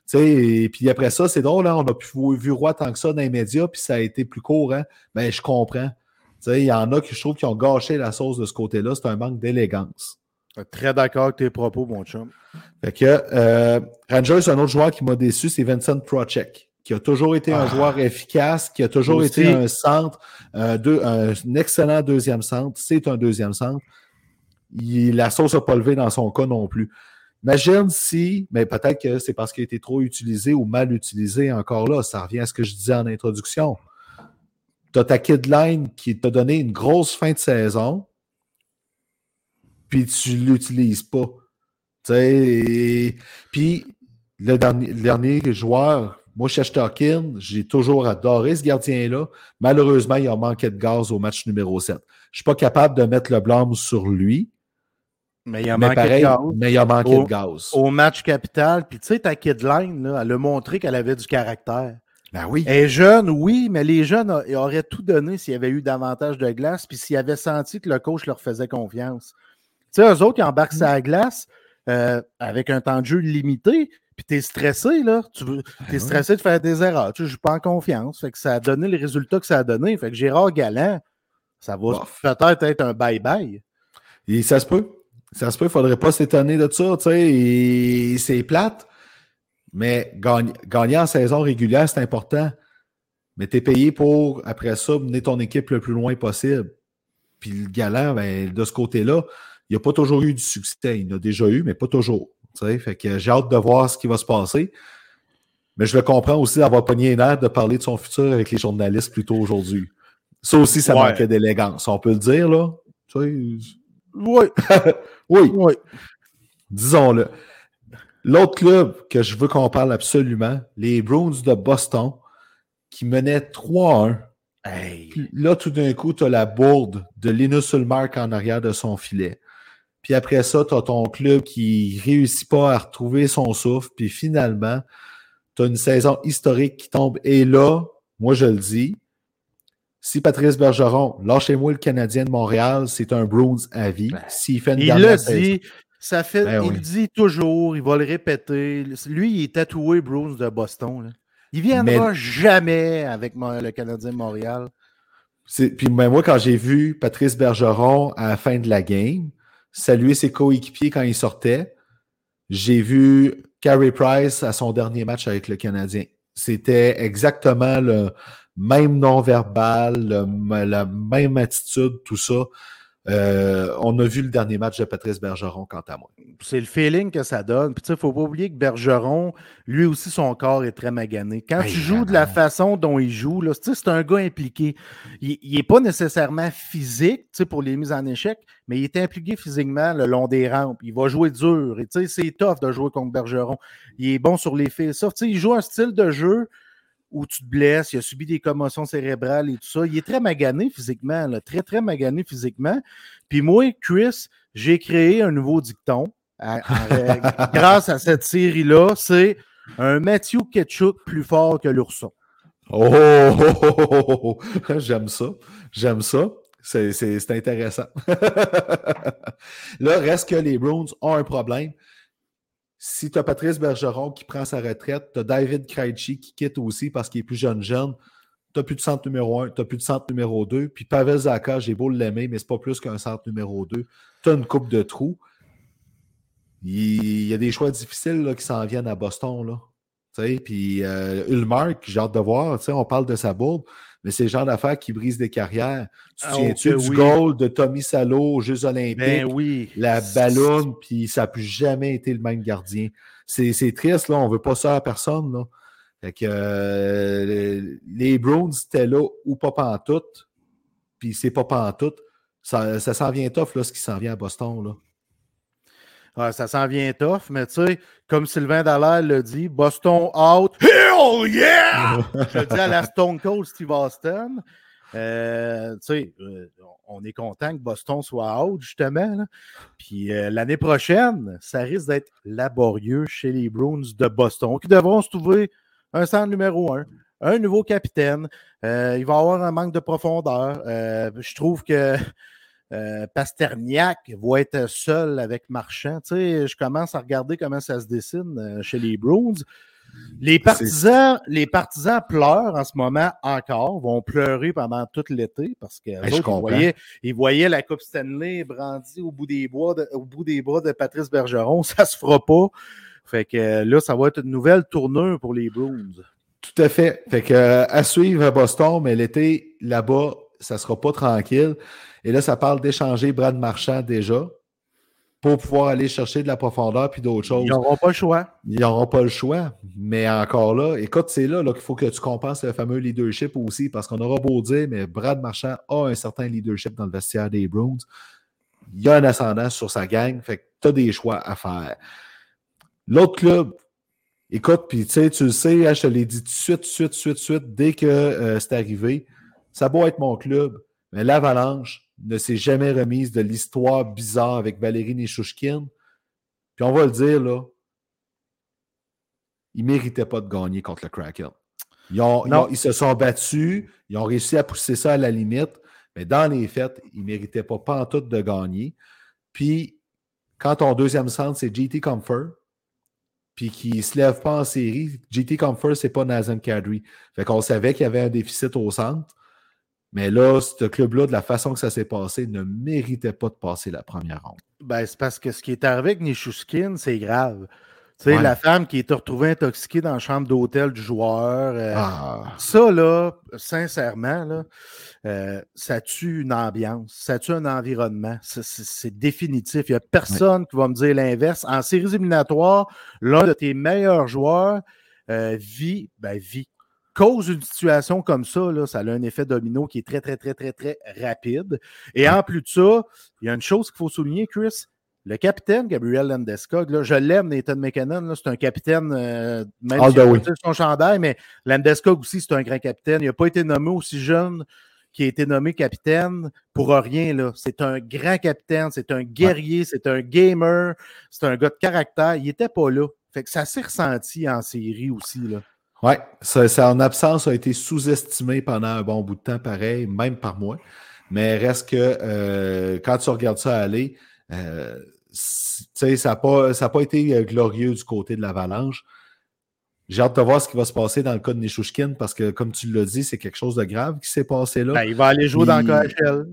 Tu sais, et puis après ça, c'est drôle, hein, on a pu vu Roy tant que ça dans les médias, puis ça a été plus court, hein? Ben, je comprends. Tu sais, il y en a qui, je trouve, qui ont gâché la sauce de ce côté-là. C'est un manque d'élégance. Très d'accord avec tes propos, mon chum. Fait que euh, Rangers, un autre joueur qui m'a déçu, c'est Vincent Procek, qui a toujours été un Ah. joueur efficace, qui a toujours Aussi. été un centre, un, deux- un excellent deuxième centre. C'est un deuxième centre. Il- la sauce n'a pas levé dans son cas non plus. Imagine si, mais peut-être que c'est parce qu'il a été trop utilisé ou mal utilisé encore là. Ça revient à ce que je disais en introduction. Tu as ta kidline qui t'a donné une grosse fin de saison, puis tu ne l'utilises pas. Tu sais, et- Puis le dernier, le dernier joueur, moi, Shesterkin, j'ai toujours adoré ce gardien-là. Malheureusement, il a manqué de gaz au match numéro 7. Je ne suis pas capable de mettre le blâme sur lui, Mais il a mais manqué pareil, de gaz. mais il a manqué Au- de gaz. Au match capital, puis tu sais, ta kidline, là, elle a montré qu'elle avait du caractère. Ben oui. Elle est jeune, oui, mais les jeunes a- auraient tout donné s'il y avait eu davantage de glace, puis s'ils avaient senti que le coach leur faisait confiance. Tu sais, eux autres, ils embarquent Mm. sur la glace euh, avec un temps de jeu limité, tu es stressé, là. Tu es ben stressé de faire des erreurs. Tu ne joues pas en confiance. Fait que ça a donné les résultats que ça a donné. Fait que Gérard Galland, ça va peut-être être un bye-bye. Et ça se peut. Ça se peut, il ne faudrait pas s'étonner de ça, tu sais. C'est plate. Mais gagner, en saison régulière, c'est important. Mais tu es payé pour, après ça, mener ton équipe le plus loin possible. Puis le galant, ben, de ce côté-là, il n'a pas toujours eu du succès. Il en a déjà eu, mais pas toujours. Fait que j'ai hâte de voir ce qui va se passer. Mais je le comprends aussi d'avoir pogné une de parler de son futur avec les journalistes plus tôt aujourd'hui. Ça aussi, ça manquait d'élégance. On peut le dire, là? (laughs) oui. oui. Oui. Disons-le. L'autre club que je veux qu'on parle absolument, les Bruins de Boston, qui menaient 3-1. Là, tout d'un coup, tu as la bourde de Linus Ulmark en arrière de son filet. Puis après ça, tu as ton club qui réussit pas à retrouver son souffle. Puis finalement, tu as une saison historique qui tombe. Et là, moi, je le dis, si Patrice Bergeron, lâchez-moi le Canadien de Montréal, c'est un Bruins à vie. S'il fait une Il le dit, ça fait, ben il dit toujours, il va le répéter. Lui, il est tatoué Bruins de Boston. Il viendra jamais avec le Canadien de Montréal. Puis ben, moi, quand j'ai vu Patrice Bergeron à la fin de la game, saluer ses coéquipiers quand il sortait. J'ai vu Carey Price à son dernier match avec le Canadien. C'était exactement le même non-verbal, la même attitude, tout ça. Euh, on a vu le dernier match de Patrice Bergeron, quant à moi. C'est le feeling que ça donne. Puis, il ne faut pas oublier que Bergeron, lui aussi, son corps est très magané. Quand tu joues de la façon dont il joue, c'est un gars impliqué. Il n'est pas nécessairement physique pour les mises en échec, mais il est impliqué physiquement le long des rampes. Il va jouer dur. Et c'est tough de jouer contre Bergeron. Il est bon sur les faits. Il joue un style de jeu où tu te blesses, il a subi des commotions cérébrales et tout ça. Il est très magané physiquement, très, très magané physiquement. Puis moi, Chris, j'ai créé un nouveau dicton (laughs) grâce à cette série-là. C'est un Matthew Ketchuk plus fort que l'ourson. Oh, (laughs) j'aime ça. J'aime ça. C'est intéressant. (laughs) Là, reste que les Browns ont un problème. Si tu as Patrice Bergeron qui prend sa retraite, tu as David Krejci qui quitte aussi parce qu'il est plus jeune jeune. Tu n'as plus de centre numéro 1, tu n'as plus de centre numéro 2. Puis Pavel Zaka, j'ai beau l'aimer, mais c'est pas plus qu'un centre numéro 2. Tu as une coupe de trous. Il y a des choix difficiles là, qui s'en viennent à Boston. Là. Puis euh, Ulmark, j'ai hâte de voir. On parle de sa bourde mais c'est le genre d'affaires qui brisent des carrières. Tu te ah, souviens-tu du goal de Tommy Salo aux Jeux Olympiques? Ben oui. La ballonne, puis ça n'a plus jamais été le même gardien. C'est triste, là. On ne veut pas ça à personne, là. Fait que euh, les Browns étaient là ou pas pantoute, puis c'est pas pantoute. Ça, ça s'en vient tough, là, ce qui s'en vient à Boston, là ça s'en vient tough, mais tu sais, comme Sylvain Dallaire l'a dit, Boston out. Hell yeah! (laughs) Je dis à la Stone Cold Steve Austin. Euh, tu sais, euh, on est content que Boston soit out, justement. Puis euh, l'année prochaine, ça risque d'être laborieux chez les Bruins de Boston, qui devront se trouver un centre numéro un, un nouveau capitaine. il va y avoir un manque de profondeur. je trouve que euh, Pasterniak va être seul avec Marchand. Tu sais, je commence à regarder comment ça se dessine euh, chez les Bruins. Les partisans, les partisans pleurent en ce moment encore, vont pleurer pendant tout l'été parce que ils, voyaient, la Coupe Stanley brandie au bout des bois au bout des bras de Patrice Bergeron. (laughs) Ça se fera pas. Fait que là, ça va être une nouvelle tournure pour les Bruins. Tout à fait. Fait que à suivre à Boston, mais l'été là-bas, ça sera pas tranquille. Et là, ça parle d'échanger Brad Marchand déjà pour pouvoir aller chercher de la profondeur puis d'autres choses. Ils n'auront pas le choix. Ils n'auront pas le choix. Mais encore là, écoute, c'est là, qu'il faut que tu compenses le fameux leadership aussi, parce qu'on aura beau dire, mais Brad Marchand a un certain leadership dans le vestiaire des Bruins. Il y a un ascendant sur sa gang, fait que tu as des choix à faire. L'autre club, écoute, puis tu sais, tu le sais, hein, je te l'ai dit tout de suite, tout de suite, tout de suite, dès que euh, c'est arrivé, ça doit être mon club, mais l'Avalanche, ne s'est jamais remise de l'histoire bizarre avec Valérie Nechouchkine. Puis on va le dire, là, ils ne méritaient pas de gagner contre le Kraken. Ils, ils, se sont battus, ils ont réussi à pousser ça à la limite, mais dans les faits, ils ne méritaient pas pantoute de gagner. Puis, quand ton deuxième centre, c'est GT Comfort, puis qui ne se lève pas en série, JT Comfort, c'est pas Nazem Kadri. Fait qu'on savait qu'il y avait un déficit au centre. Mais là, ce club-là, de la façon que ça s'est passé, ne méritait pas de passer la première ronde. Ben, c'est parce que ce qui est arrivé avec Nishushkin, c'est grave. Tu sais, la femme qui est retrouvée intoxiquée dans la chambre d'hôtel du joueur. Euh, ah. Ça, là, sincèrement, là, euh, ça tue une ambiance, ça tue un environnement. C'est définitif. Il n'y a personne qui va me dire l'inverse. En séries éliminatoires, l'un de tes meilleurs joueurs euh, vit, ben, vit, cause une situation comme ça, là, ça a un effet domino qui est très, très, très, très, très rapide. Et en plus de ça, il y a une chose qu'il faut souligner, Chris, le capitaine Gabriel Landeskog, je l'aime, Nathan McKinnon, c'est un capitaine, euh, même si il son chandail, mais Landeskog aussi, c'est un grand capitaine. Il n'a pas été nommé aussi jeune qu'il a été nommé capitaine pour rien. C'est un grand capitaine, c'est un guerrier, c'est un gamer, c'est un gars de caractère. Il n'était pas là. Fait que ça s'est ressenti en série aussi. Là. Oui, ça, en absence a été sous-estimé pendant un bon bout de temps, pareil, même par moi. Mais reste que euh, quand tu regardes ça aller, euh, ça n'a pas, pas été euh, glorieux du côté de l'Avalanche. J'ai hâte de voir ce qui va se passer dans le cas de Nishushkin parce que, comme tu l'as dit, c'est quelque chose de grave qui s'est passé là. Ben, il va aller jouer dans le KHL.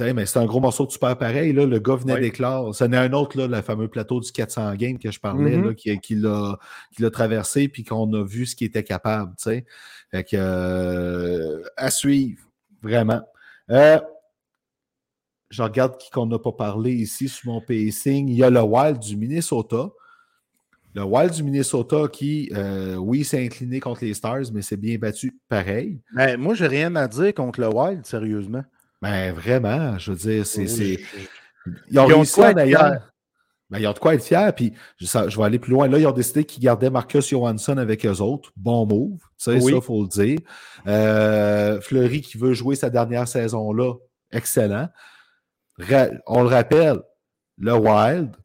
Mais c'est un gros morceau de super pareil. Là. Le gars venait d'éclore. Ce n'est un autre, là, le fameux plateau du 400 Games que je parlais, mm-hmm. qui, qui l'a traversé puis qu'on a vu ce qu'il était capable. Fait que, euh, à suivre, vraiment. Euh, je regarde qui qu'on n'a pas parlé ici sur mon pacing. Il y a le Wild du Minnesota. Le Wild du Minnesota qui, euh, oui, s'est incliné contre les Stars, mais c'est bien battu pareil. Ben, moi, j'ai rien à dire contre le Wild, sérieusement. Ben, vraiment, je veux dire, c'est. Ils ont, réussi d'ailleurs. Ben, ils ont de quoi être fiers. Puis je, vais aller plus loin. Là, ils ont décidé qu'ils gardaient Marcus Johansson avec eux autres. Bon move. Ça, il faut le dire. Euh, Fleury qui veut jouer sa dernière saison-là. Excellent on le rappelle, le Wild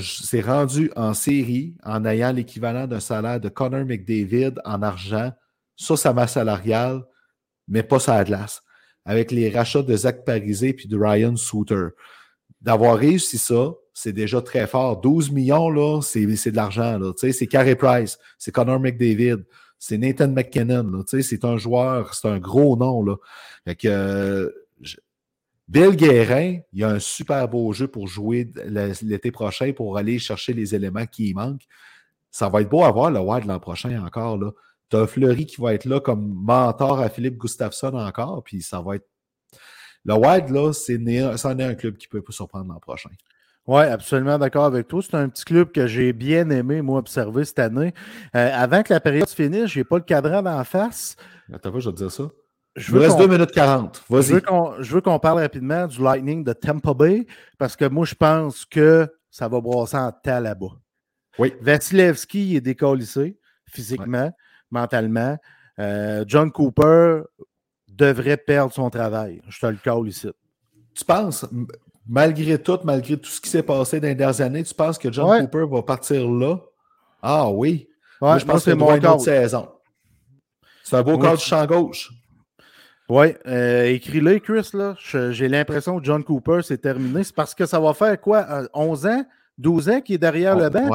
s'est rendu en série en ayant l'équivalent d'un salaire de Connor McDavid en argent sur sa masse salariale, mais pas sa glace, avec les rachats de Zach Parisé puis de Ryan Souter. D'avoir réussi ça, c'est déjà très fort. 12 millions, là, c'est, de l'argent. C'est Carey Price, c'est Connor McDavid, c'est Nathan McKinnon. c'est un joueur, c'est un gros nom. Là. Fait que, Bill Guérin, il y a un super beau jeu pour jouer l'été prochain pour aller chercher les éléments qui manquent. Ça va être beau à voir le Wild l'an prochain encore. Tu as Fleury qui va être là comme mentor à Philippe Gustafsson encore, puis ça va être. Le Wild, là, c'est c'en est un club qui peut surprendre l'an prochain. Oui, absolument d'accord avec toi. C'est un petit club que j'ai bien aimé, moi, observer cette année. Euh, avant que la période se finisse, je n'ai pas le cadran d'en face. Attends, je vais te dire ça. Je veux reste 2 minutes 40. Je veux qu'on parle rapidement du Lightning de Tampa Bay parce que moi, je pense que ça va brasser en tas là-bas. Oui. Vasilevski est décollissé physiquement, mentalement. Euh, John Cooper devrait perdre son travail. Je te le call ici. Tu penses, malgré tout, malgré tout ce qui s'est passé dans les dernières années, tu penses que John Cooper va partir là? Ah oui. Moi, je pense que c'est mon autre saison. C'est un beau oui. du champ gauche. Oui, euh, écris-le, Chris. J'ai l'impression que John Cooper, c'est terminé. C'est parce que ça va faire quoi? 11 ans? 12 ans qu'il est derrière le banc?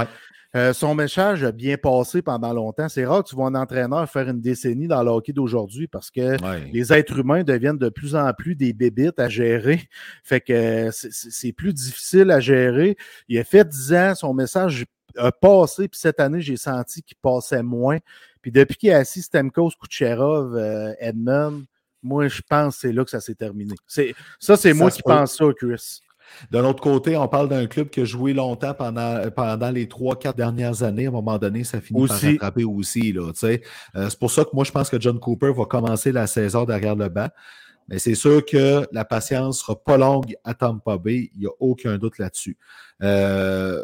Euh, son message a bien passé pendant longtemps. C'est rare que tu vois un entraîneur faire une décennie dans le hockey d'aujourd'hui parce que les êtres humains deviennent de plus en plus des bébites à gérer. (laughs) Fait que c'est plus difficile à gérer. Il a fait 10 ans, son message a passé, puis cette année, j'ai senti qu'il passait moins. Puis depuis qu'il a assis Stamkos, Kucherov, euh, Edmund, moi, je pense que c'est là que ça s'est terminé. Ça, c'est moi qui pense ça, Chris. D'un autre côté, on parle d'un club qui a joué longtemps pendant, pendant les trois, quatre dernières années. À un moment donné, ça finit par rattraper aussi. Là, euh, c'est pour ça que moi, je pense que John Cooper va commencer la saison derrière le banc. Mais c'est sûr que la patience ne sera pas longue à Tampa Bay. Il n'y a aucun doute là-dessus. Euh,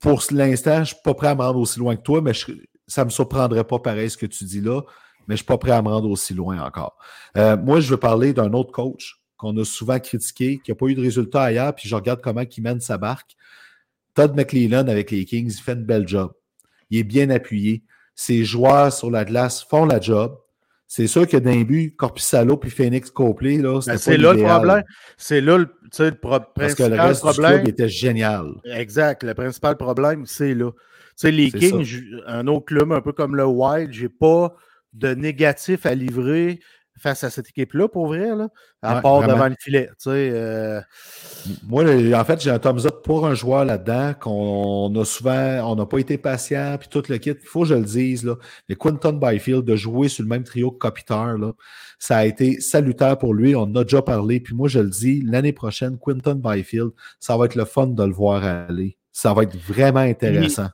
pour l'instant, je ne suis pas prêt à me rendre aussi loin que toi, mais ça ne me surprendrait pas pareil ce que tu dis là mais je ne suis pas prêt à me rendre aussi loin encore. Euh, moi, je veux parler d'un autre coach qu'on a souvent critiqué, qui n'a pas eu de résultat ailleurs, puis je regarde comment il mène sa barque. Todd McLellan avec les Kings, il fait une belle job. Il est bien appuyé. Ses joueurs sur la glace font la job. C'est sûr que d'un but, Corpusalo puis Phoenix Copley, là, ben, c'est là le problème. C'est là le, pro Parce que le reste problème. Du club était génial. Exact. Le principal problème, c'est là. les Kings, un autre club un peu comme le Wild, j'ai pas de négatif à livrer face à cette équipe-là, pour vrai, là, à part devant le filet. Euh... Moi, en fait, j'ai un thumbs up pour un joueur là-dedans qu'on a souvent, on n'a pas été patient, puis tout le kit. Il faut que je le dise, là, mais Quinton Byfield, de jouer sur le même trio que Kopitar, là, ça a été salutaire pour lui. On en a déjà parlé. Puis moi, je le dis, l'année prochaine, Quinton Byfield, ça va être le fun de le voir aller. Ça va être vraiment intéressant.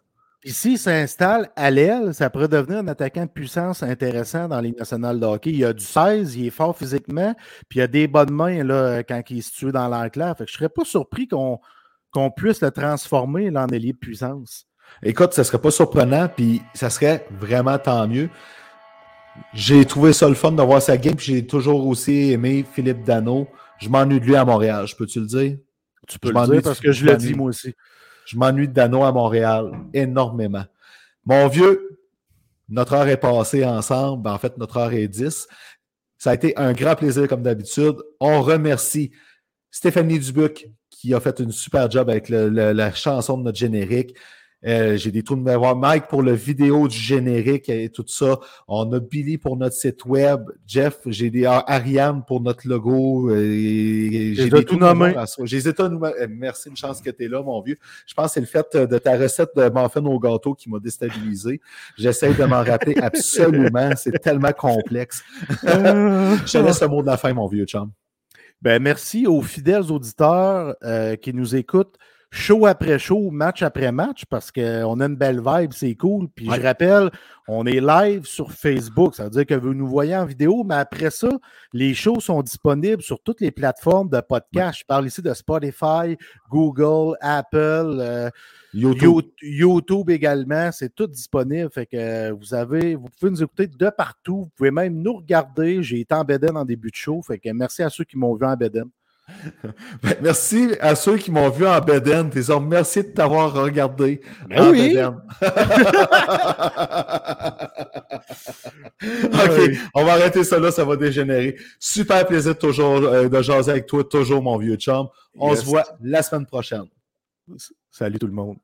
Puis s'il s'installe à l'aile, ça pourrait devenir un attaquant de puissance intéressant dans les nationales de hockey. Il a du 16, il est fort physiquement, puis il a des bonnes mains là, quand il est situé dans l'enclave. Je ne serais pas surpris qu'on puisse le transformer en ailier de puissance. Écoute, ça ne serait pas surprenant, puis ça serait vraiment tant mieux. J'ai trouvé ça le fun de voir sa game, puis j'ai toujours aussi aimé Philippe Dano. Je m'ennuie de lui à Montréal, je peux-tu le dire? Tu peux le dire parce que je l'ai dit moi aussi. Je m'ennuie de Dano à Montréal énormément. Mon vieux, notre heure est passée ensemble. En fait, notre heure est 10. Ça a été un grand plaisir comme d'habitude. On remercie Stéphanie Dubuc qui a fait une super job avec la chanson de notre générique. Euh, j'ai des trous de mémoire. Mike pour le vidéo du générique et tout ça. On a Billy pour notre site web. Jeff, j'ai des Ariane pour notre logo. Euh, j'ai des tout nommé. J'ai euh, Merci, une chance que tu es là, mon vieux. Je pense que c'est le fait de ta recette de muffin au gâteau qui m'a déstabilisé. J'essaie de m'en rappeler absolument. (laughs) C'est tellement complexe. (laughs) Je te laisse le mot de la fin, mon vieux chum. Ben, merci aux fidèles auditeurs qui nous écoutent show après show, match après match, parce qu'on a une belle vibe, c'est cool. Puis je rappelle, on est live sur Facebook. Ça veut dire que vous nous voyez en vidéo, mais après ça, les shows sont disponibles sur toutes les plateformes de podcast. Je parle ici de Spotify, Google, Apple, euh, YouTube. également. C'est tout disponible. Fait que vous avez, vous pouvez nous écouter de partout. Vous pouvez même nous regarder. J'ai été en Beden en début de show. Fait que merci à ceux qui m'ont vu en Beden. (laughs) Ben, merci à ceux qui m'ont vu en Beden. Merci de t'avoir regardé ben en oui. (laughs) OK, on va arrêter ça là, ça va dégénérer. Super plaisir toujours euh, de jaser avec toi, toujours mon vieux chum. On se voit la semaine prochaine. Salut tout le monde.